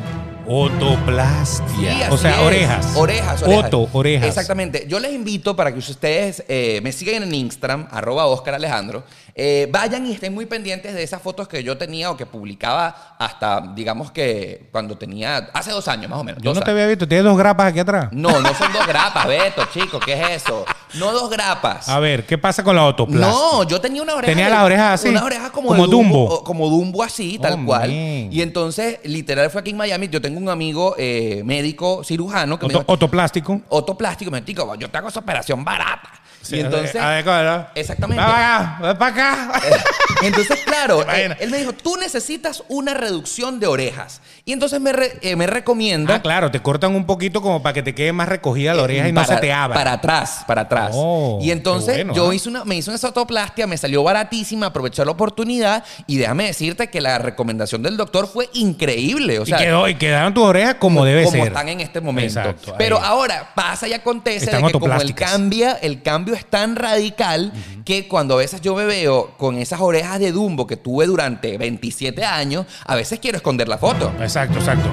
Otoplastia. O sea, orejas. Orejas, orejas. Oto, orejas. Exactamente. Yo les invito para que ustedes eh, me sigan en Instagram, arroba Oscar Alejandro. eh, vayan y estén muy pendientes de esas fotos que yo tenía o que publicaba hasta, digamos que cuando tenía, hace dos años más o menos. Yo no te había visto. Tienes dos grapas aquí atrás. No, no son dos grapas, Beto, chico, ¿qué es eso? No dos grapas. A ver, ¿qué pasa con la otoplastia? No, yo tenía una oreja. ¿Tenía las orejas así? Unas orejas como, Dumbo. Como Dumbo así, tal Oh, cual. man. Y entonces, literal, fue aquí en Miami. Yo tengo un amigo eh, médico cirujano que me Oto- dijo, otoplástico. otoplástico. Me dijo, yo te hago esa operación barata. Sí, y entonces, exactamente. Va para acá, va para acá. *laughs* entonces claro, eh, él me dijo, tú necesitas una reducción de orejas. Y entonces me, re- eh, me recomienda... Ah, claro, te cortan un poquito como para que te quede más recogida la oreja y no para- se te abra. Para atrás, para atrás. Oh, y entonces bueno, yo hice una, me hice una otoplastia, me salió baratísima, aproveché la oportunidad y déjame decirte que la recomendación del doctor fue increíble. O sea, y, quedó, y quedaron tus orejas como debe como ser. están en este momento. Exacto. Pero ahora pasa y acontece de que como autoplásticas. cambia, el cambio es tan radical que cuando a veces yo me veo con esas orejas de Dumbo que tuve durante 27 años, a veces quiero esconder la foto. Exacto, exacto.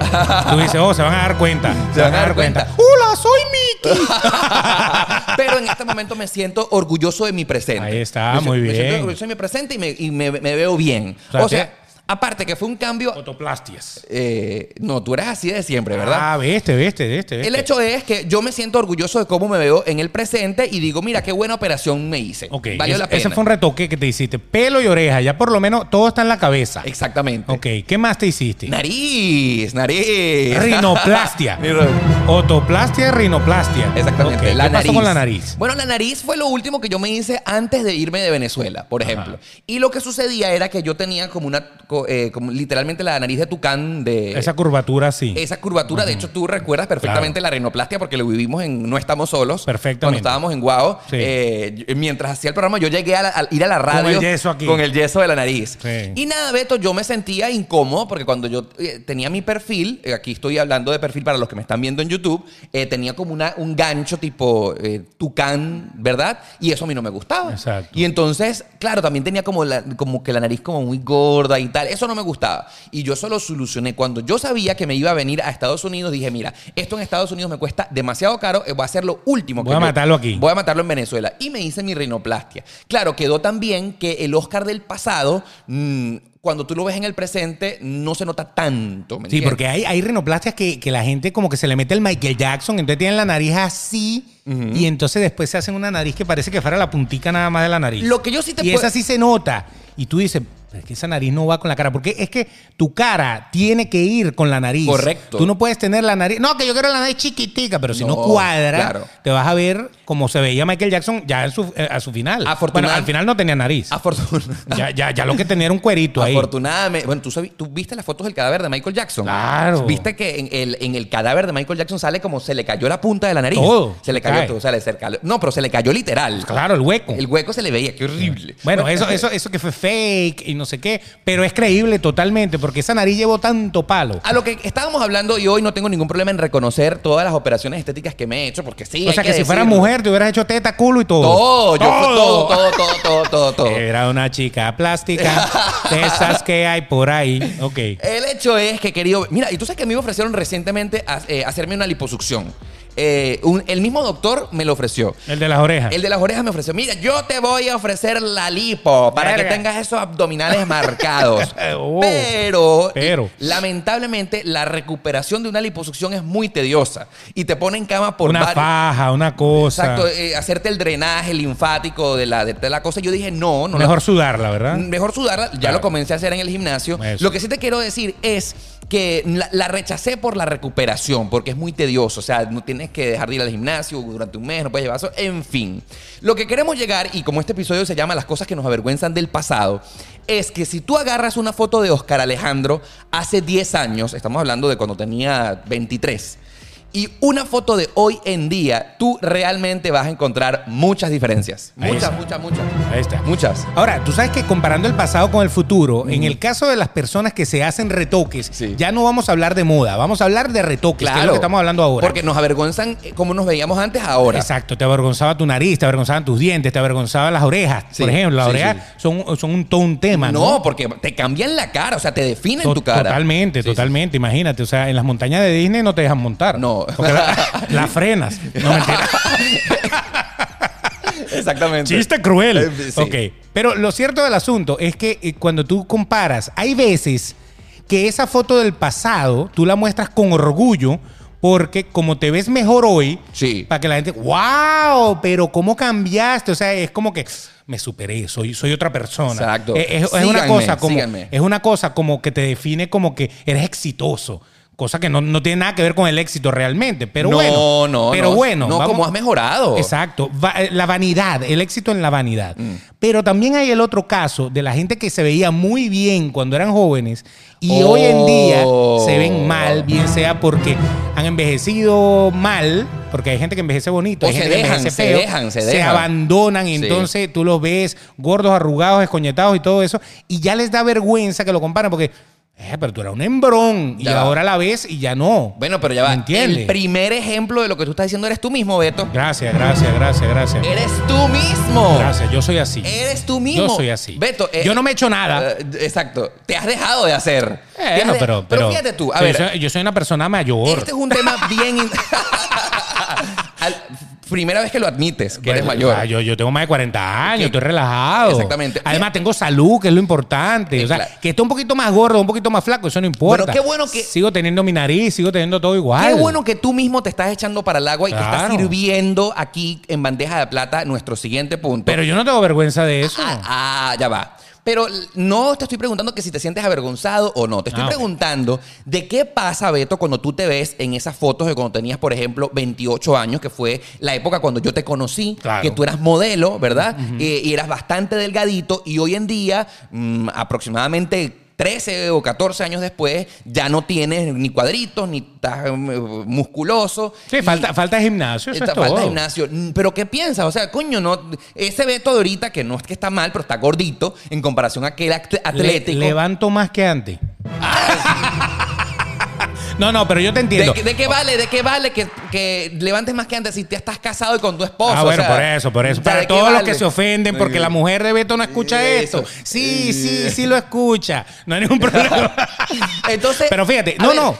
*laughs* Tú dices, oh, se van a dar cuenta. Se van a dar cuenta. ¡Hola, soy Mickey! *laughs* Pero en este momento me siento orgulloso de mi presente. Ahí está, Me siento- muy Me siento bien. orgulloso de mi presente y me, y me- me veo bien. O sea, O sea, te- Aparte que fue un cambio... Fotoplastias. eh, no, tú eres así de siempre, ¿verdad? Ah, veste, veste, veste, veste. El hecho es que yo me siento orgulloso de cómo me veo en el presente y digo, mira, qué buena operación me hice. Ok, Valió es- la pena. ese fue un retoque que te hiciste. Pelo y oreja, ya por lo menos todo está en la cabeza. Exactamente. Ok, ¿qué más te hiciste? Nariz, nariz. Rinoplastia. *laughs* Otoplastia y rinoplastia. Exactamente. La ¿Qué pasó nariz. con la nariz? Bueno, la nariz fue lo último que yo me hice antes de irme de Venezuela, por ejemplo. Y lo que sucedía era que yo tenía como una, eh, como literalmente la nariz de tucán de... Esa curvatura sí. esa curvatura, de hecho, tú recuerdas perfectamente la rinoplastia porque lo vivimos en No Estamos Solos. Perfectamente. Cuando estábamos en Guao. Sí. Eh, mientras hacía el programa, yo llegué a, la- a ir a la radio. el yeso aquí. Con el yeso de la nariz. Sí. Y nada, Beto, yo me sentía incómodo porque cuando yo eh, tenía mi perfil, aquí estoy hablando de perfil para los que me están viendo en YouTube, eh, tenía como una, un gancho tipo tucán, ¿verdad? Y eso a mí no me gustaba. Exacto. Y entonces, claro, también tenía como, la- como que la nariz como muy gorda y tal. Eso no me gustaba. Y yo solo solucioné. Cuando yo sabía que me iba a venir a Estados Unidos, dije, mira, esto en Estados Unidos me cuesta demasiado caro, eh, voy a hacer lo último. Voy que a yo- matarlo aquí. Voy a matarlo en Venezuela. Y me hice mi rinoplastia. Claro, quedó tan bien que el Oscar del pasado, mm, cuando tú lo ves en el presente, no se nota tanto. ¿me Sí, porque hay, hay rinoplastias que, que la gente como que se le mete el Michael Jackson, entonces tienen la nariz así y entonces después se hacen una nariz que parece que fuera la puntica nada más de la nariz. Lo que yo sí te y esa sí se nota. Y tú dices, "Pero es que esa nariz no va con la cara, porque es que tu cara tiene que ir con la nariz. Correcto. Tú no puedes tener la nariz, no, que yo quiero la nariz chiquitica, pero si no, No, cuadra, claro. te vas a ver como se veía Michael Jackson ya en su- eh, a su final. Afortunad- Bueno, al final no tenía nariz. Afortun- *laughs* Ya, ya, ya lo que tenía era un cuerito ahí. Afortunadamente, bueno, ¿tú, tú viste las fotos del cadáver de Michael Jackson. Claro. Viste que en el, en el cadáver de Michael Jackson sale como se le cayó la punta de la nariz. Todo. Se le cayó. O sea, le- cayó- no, pero se le cayó literal. Claro, el hueco. El hueco se le veía, qué horrible. Bueno, *laughs* eso, eso, eso que fue fake y no sé qué, pero es creíble totalmente porque esa nariz llevó tanto palo. A lo que estábamos hablando y hoy no tengo ningún problema en reconocer todas las operaciones estéticas que me he hecho, porque sí. o sea que, si decirlo. mujer te hubieras hecho teta, culo y todo. Todo, yo todo, todo, todo, todo, todo, todo. *laughs* Era una chica plástica de esas que hay por ahí. Ok. El hecho es que querido. Mira, y tú sabes que a mí me ofrecieron recientemente a- eh, hacerme una liposucción. Eh, un- el mismo doctor me lo ofreció. El de las orejas. El de las orejas me ofreció, mira, yo te voy a ofrecer la lipo para Verga. que tengas esos abdominales marcados. *laughs* Oh. pero, Pero. lamentablemente, la recuperación de una liposucción es muy tediosa y te pone en cama por una varios- faja, una cosa. Exacto, eh, hacerte el drenaje linfático de la, de, de la cosa. Yo dije, no, no la- Mejor sudarla, ¿verdad? Mejor sudarla, ya Claro. lo comencé a hacer en el gimnasio. Eso. Lo que sí te quiero decir es que la, la rechacé por la recuperación, porque es muy tedioso. O sea, no tienes que dejar de ir al gimnasio durante un mes, no puedes llevar eso. En fin, lo que queremos llegar, y como este episodio se llama Las cosas que nos avergüenzan del pasado, es que si tú agarras una foto de Oscar Alejandro hace 10 años, estamos hablando de cuando tenía 23, y una foto de hoy en día, tú realmente vas a encontrar muchas diferencias. Ahí Muchas, está. muchas, muchas. Ahí está. Muchas. Ahora, tú sabes que comparando el pasado con el futuro, en el caso de las personas que se hacen retoques, Sí. ya no vamos a hablar de moda, vamos a hablar de retoques, que es lo que estamos hablando ahora. Porque nos avergüenzan eh, como nos veíamos antes ahora. Exacto, te avergonzaba tu nariz, te avergonzaban tus dientes, te avergonzaban las orejas. Sí, Por ejemplo, las sí, orejas son, son un, todo un tema. no, No, porque te cambian la cara, o sea, te definen To- tu cara. Totalmente, totalmente. Imagínate, o sea, en las montañas de Disney no te dejan montar. No. La, *laughs* la frenas. No, mentira. *laughs* Exactamente. Chiste cruel. Eh, sí. Ok. Pero lo cierto del asunto es que eh, cuando tú comparas, hay veces que esa foto del pasado tú la muestras con orgullo porque como te ves mejor hoy, Sí. para que la gente, wow, pero ¿cómo cambiaste? O sea, es como que me superé, soy, soy otra persona. Exacto. Es, es- una cosa como síganme. es una cosa como que te define como que eres exitoso. Cosa que no, no tiene nada que ver con el éxito realmente. Pero no, bueno. no, Pero no. bueno. No, vamos- como has mejorado. Exacto. Va- eh, la vanidad, el éxito en la vanidad. Mm. Pero también hay el otro caso de la gente que se veía muy bien cuando eran jóvenes y Oh. hoy en día se ven mal, bien sea porque han envejecido mal, porque hay gente que envejece bonito, O hay se gente que dejan, envejece se feo, dejan, se dejan. abandonan y Sí. entonces tú los ves gordos, arrugados, escoñetados y todo eso y ya les da vergüenza que lo comparen porque, eh, pero tú eras un hembrón y va. ahora la ves y ya no. Bueno, pero ya va. El primer ejemplo de lo que tú estás diciendo eres tú mismo, Beto. Gracias, gracias, gracias, gracias. Eres tú mismo. Gracias, yo soy así. Eres tú mismo. Yo soy así. Beto, eh, yo no me he hecho nada. eh, exacto. Te has dejado de hacer. De- pero, pero fíjate tú, a ver. Yo soy, yo soy una persona mayor. Este es un tema bien. *laughs* primera vez que lo admites, que eres mayor. sea, yo, yo tengo más de 40 años, Que- estoy relajado. Exactamente. Además, tengo salud, que es lo importante. O sea, Claro. que esté un poquito más gordo, un poquito más flaco, eso no importa. Bueno, qué bueno que- Sigo teniendo mi nariz, sigo teniendo todo igual. Qué bueno que tú mismo te estás echando para el agua y que estás Claro. sirviendo aquí en bandeja de plata nuestro siguiente punto. Pero yo no tengo vergüenza de eso. Ah, ah, ya va. Pero no te estoy preguntando que si te sientes avergonzado o no. Te estoy Ah, preguntando de qué pasa, Beto, cuando tú te ves en esas fotos de cuando tenías, por ejemplo, 28 años, que fue la época cuando yo te conocí, Claro. que tú eras modelo, ¿verdad? Eh, y eras bastante delgadito y hoy en día, mm, aproximadamente 13 o 14 años después, ya no tienes ni cuadritos, ni estás eh, musculoso. Sí, Y- falta, falta gimnasio, eso Esta es todo. falta gimnasio. Mm, Pero ¿qué piensas? O sea, coño, no. Ese Beto de ahorita, que no es que está mal, pero está gordito en comparación a aquel act- Le- atlético. levanto más que antes. *laughs* no, no, pero yo te entiendo. ¿De, de qué vale? ¿De qué vale que, que levantes más que antes si te estás casado y con tu esposo? Ah, O bueno, sea, por eso, por eso. Para ¿de qué todos los que se ofenden porque la mujer de Beto no escucha Eso. esto. Sí, sí, sí lo escucha. No hay ningún *laughs* problema. Entonces. Pero fíjate, no, ver, no.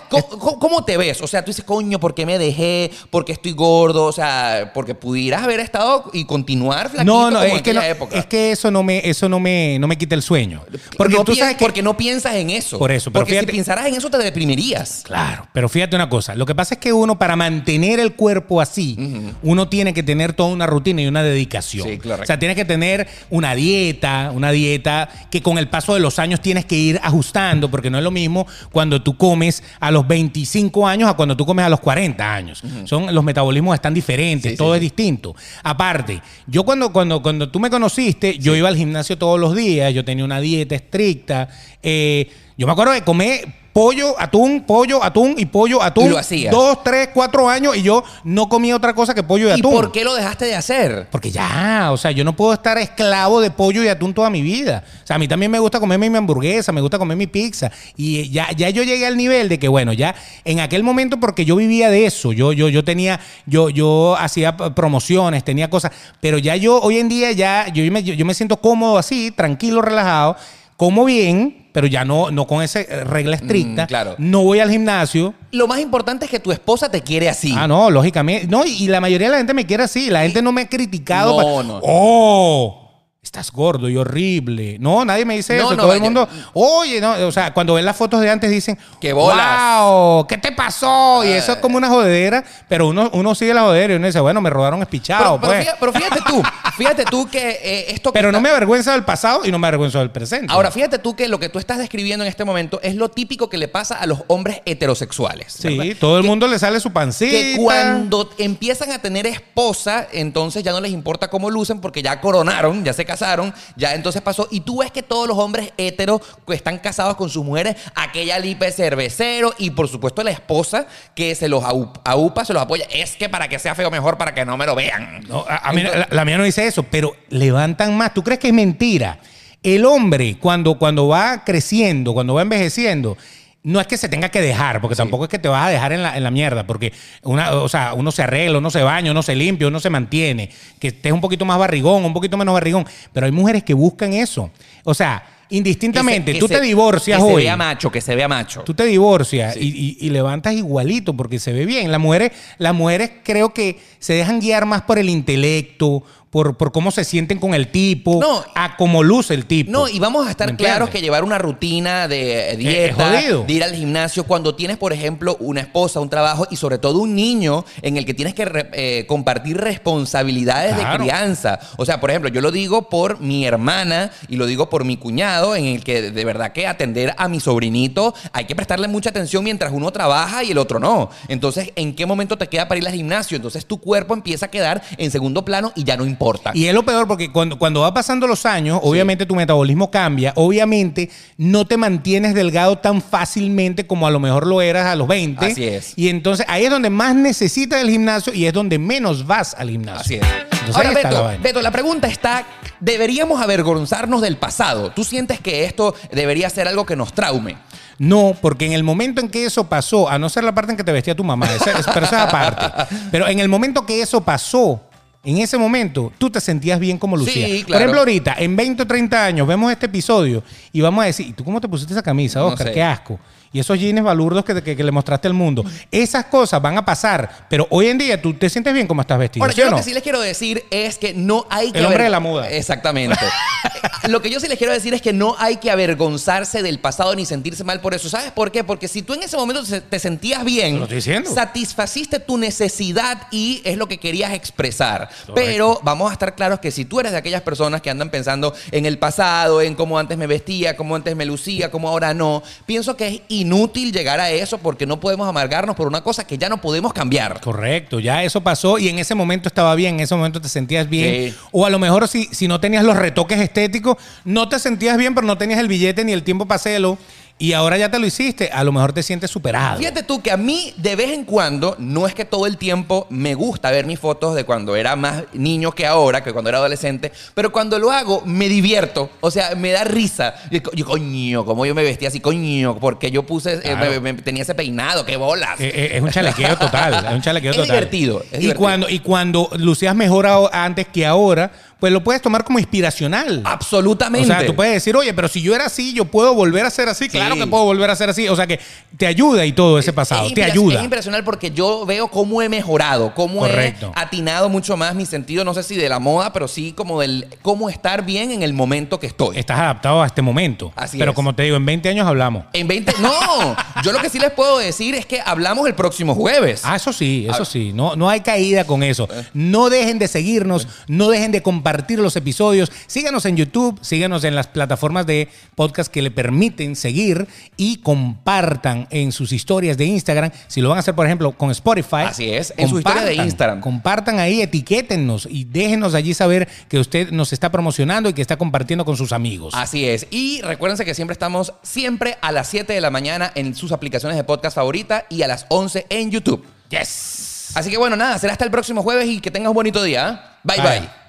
¿cómo, te ves? O sea, tú dices, coño, ¿por qué me dejé? ¿Por qué estoy gordo? O sea, porque pudieras haber estado y continuar flaquito No, no, como en es que, no aquella época. es que eso no me, eso no me, no me quita el sueño. Porque no tú sabes que porque no piensas en eso. Por eso, pero porque fíjate- si pensaras en eso te deprimirías. Claro, pero fíjate una cosa, lo que pasa es que uno para mantener el cuerpo así, uno tiene que tener toda una rutina y una dedicación. Sí, claro. O sea, tienes que tener una dieta, una dieta que con el paso de los años tienes que ir ajustando, porque no es lo mismo cuando tú comes a los 25 años a cuando tú comes a los 40 años. Son los metabolismos están diferentes, Sí, todo sí, es distinto. Aparte, yo cuando cuando cuando tú me conociste, yo iba al gimnasio todos los días, yo tenía una dieta estricta, eh, yo me acuerdo de comer pollo, atún, pollo, atún y pollo, atún. Y lo hacías. Dos, tres, cuatro años y yo no comía otra cosa que pollo y ¿Y atún. por qué lo dejaste de hacer? Porque ya, o sea, yo no puedo estar esclavo de pollo y atún toda mi vida. O sea, a mí también me gusta comerme mi hamburguesa, me gusta comer mi pizza. Y ya, ya yo llegué al nivel de que, bueno, ya en aquel momento, porque yo vivía de eso, yo, yo, yo tenía, yo, yo hacía promociones, tenía cosas, pero ya yo hoy en día ya, yo me, yo me siento cómodo así, tranquilo, relajado, como bien, pero ya no, no con esa eh, regla estricta. Mm, claro. No voy al gimnasio. Lo más importante es que tu esposa te quiere así. Ah, no, lógicamente. No, y, y la mayoría de la gente me quiere así. La gente no me ha criticado. No, no. Oh, estás gordo y horrible. No, nadie me dice No, eso. no, Todo el mundo, oye, no, o sea, cuando ven las fotos de antes dicen, ¡Qué bolas! ¡Wow! ¿Qué te pasó? Y eso es como una jodedera, pero uno, uno sigue la jodedera y uno dice, bueno, me robaron espichado, pero, pero pues. fíjate, pero fíjate tú, fíjate tú que eh, esto que Pero no me avergüenza del pasado y no me avergüenza del presente. Ahora, fíjate tú que lo que tú estás describiendo en este momento es lo típico que le pasa a los hombres heterosexuales. sí, ¿verdad? todo el Que- mundo le sale su pancita. que cuando empiezan a tener esposa, entonces ya no les importa cómo lucen porque ya coronaron, ya se casaron, ya entonces pasó. Y tú ves que todos los hombres heteros que están casados con sus mujeres, aquella lipe cervecero y por supuesto la esposa que se los au- aupa, se los apoya. Es que para que sea feo mejor, para que no me lo vean. No, a, a mí no- la, la mía no dice eso, pero levantan más. ¿Tú crees que es mentira? El hombre, cuando, cuando va creciendo, cuando va envejeciendo, no es que se tenga que dejar, porque tampoco es que te vas a dejar en la, en la mierda, porque una, o sea, uno se arregla, uno se baña, uno se limpia, uno se mantiene, que estés un poquito más barrigón, un poquito menos barrigón. Pero hay mujeres que buscan eso. O sea, indistintamente, Que se- tú que te divorcias que hoy. se vea macho, que se vea macho. Tú te divorcias Sí. y, y- y levantas igualito porque se ve bien. Las mujeres, las mujeres creo que se dejan guiar más por el intelecto, por, por cómo se sienten con el tipo, No. a cómo luce el tipo. No, y vamos a estar ¿Me claros entiendes? que llevar una rutina de es dieta, de ir al gimnasio, cuando tienes, por ejemplo, una esposa, un trabajo y sobre todo un niño en el que tienes que re- eh, compartir responsabilidades de crianza. O sea, por ejemplo, yo lo digo por mi hermana y lo digo por mi cuñado, en el que de verdad que atender a mi sobrinito hay que prestarle mucha atención mientras uno trabaja y el otro no. Entonces, ¿en qué momento te queda para ir al gimnasio? Entonces tu cuerpo empieza a quedar en segundo plano y ya no importa. Y es lo peor porque cuando, cuando va pasando los años, obviamente tu metabolismo cambia, obviamente no te mantienes delgado tan fácilmente como a lo mejor lo eras a los 20. Así es. Y entonces ahí es donde más necesitas el gimnasio y es donde menos vas al gimnasio. Así es. Entonces Ahora, la Beto. Beto, la pregunta está, ¿deberíamos avergonzarnos del pasado? ¿Tú sientes que esto debería ser algo que nos traume? No, porque en el momento en que eso pasó, a no ser la parte en que te vestía tu mamá, esa, es- pero esa es aparte. *laughs* Pero en el momento que eso pasó, en ese momento tú te sentías bien como lucías. Sí, Por claro. ejemplo, ahorita, en 20 o 30 años, vemos este episodio y vamos a decir, ¿y tú cómo te pusiste esa camisa, No Oscar? sé. Qué asco. Y esos jeans balurdos que, que- que le mostraste al mundo. Esas cosas van a pasar, pero hoy en día tú te sientes bien como estás vestido. Ahora, ¿sí yo lo no? que sí les quiero decir es que no hay que... El hombre de la moda. Exactamente. *laughs* lo que yo sí les quiero decir es que no hay que avergonzarse del pasado ni sentirse mal por eso. ¿Sabes por qué? Porque si tú en ese momento te, sentías bien, lo estoy diciendo. satisfaciste tu necesidad y es lo que querías expresar. Pero vamos a estar claros que si tú eres de aquellas personas que andan pensando en el pasado, en cómo antes me vestía, cómo antes me lucía, cómo ahora no, pienso que es inútil llegar a eso porque no podemos amargarnos por una cosa que ya no podemos cambiar. Correcto, ya eso pasó y en ese momento estaba bien, en ese momento te sentías bien. Sí. O a lo mejor si, si no tenías los retoques estéticos, no te sentías bien, pero no tenías el billete ni el tiempo para hacerlo. Y ahora ya te lo hiciste, a lo mejor te sientes superado. Fíjate tú que a mí de vez en cuando, no es que todo el tiempo me gusta ver mis fotos de cuando era más niño que ahora, que cuando era adolescente, pero cuando lo hago me divierto, o sea, me da risa. Y yo, coño, como yo me vestía así, coño, porque yo puse, eh, me- me- tenía ese peinado, qué bolas. Eh, eh, es un chalequeo total, es un *laughs* chalequeo Es total. divertido, es y divertido. cuando y cuando lucías mejor antes que ahora, pues lo puedes tomar como inspiracional. Absolutamente. O sea, tú puedes decir, oye, pero si yo era así, yo puedo volver a ser así. Claro que puedo volver a ser así. O sea, que te ayuda y todo ese pasado. Es Te ayuda. Es impresionante porque yo veo cómo he mejorado, cómo Correcto. he atinado mucho más mi sentido, no sé si de la moda, pero sí como del cómo estar bien en el momento que estoy. Estás adaptado a este momento. Así pero es. como te digo, en 20 años hablamos. En 20. No, *laughs* yo lo que sí les puedo decir es que hablamos el próximo jueves. Ah, eso sí, eso A- sí. No, no hay caída con eso. No dejen de seguirnos, no dejen de compartir los episodios. Síganos en YouTube, síganos en las plataformas de podcast que le permiten seguir y compartan en sus historias de Instagram. Si lo van a hacer, por ejemplo, con Spotify. Así es, en su historia de Instagram. Compartan ahí, etiquétennos y déjenos allí saber que usted nos está promocionando y que está compartiendo con sus amigos. Así es. Y recuérdense que siempre estamos siempre a las 7 de la mañana en sus aplicaciones de podcast favorita y a las 11 en YouTube. Yes. Así que bueno, nada, será hasta el próximo jueves y que tengas un bonito día. ¿eh? Bye bye. Bye.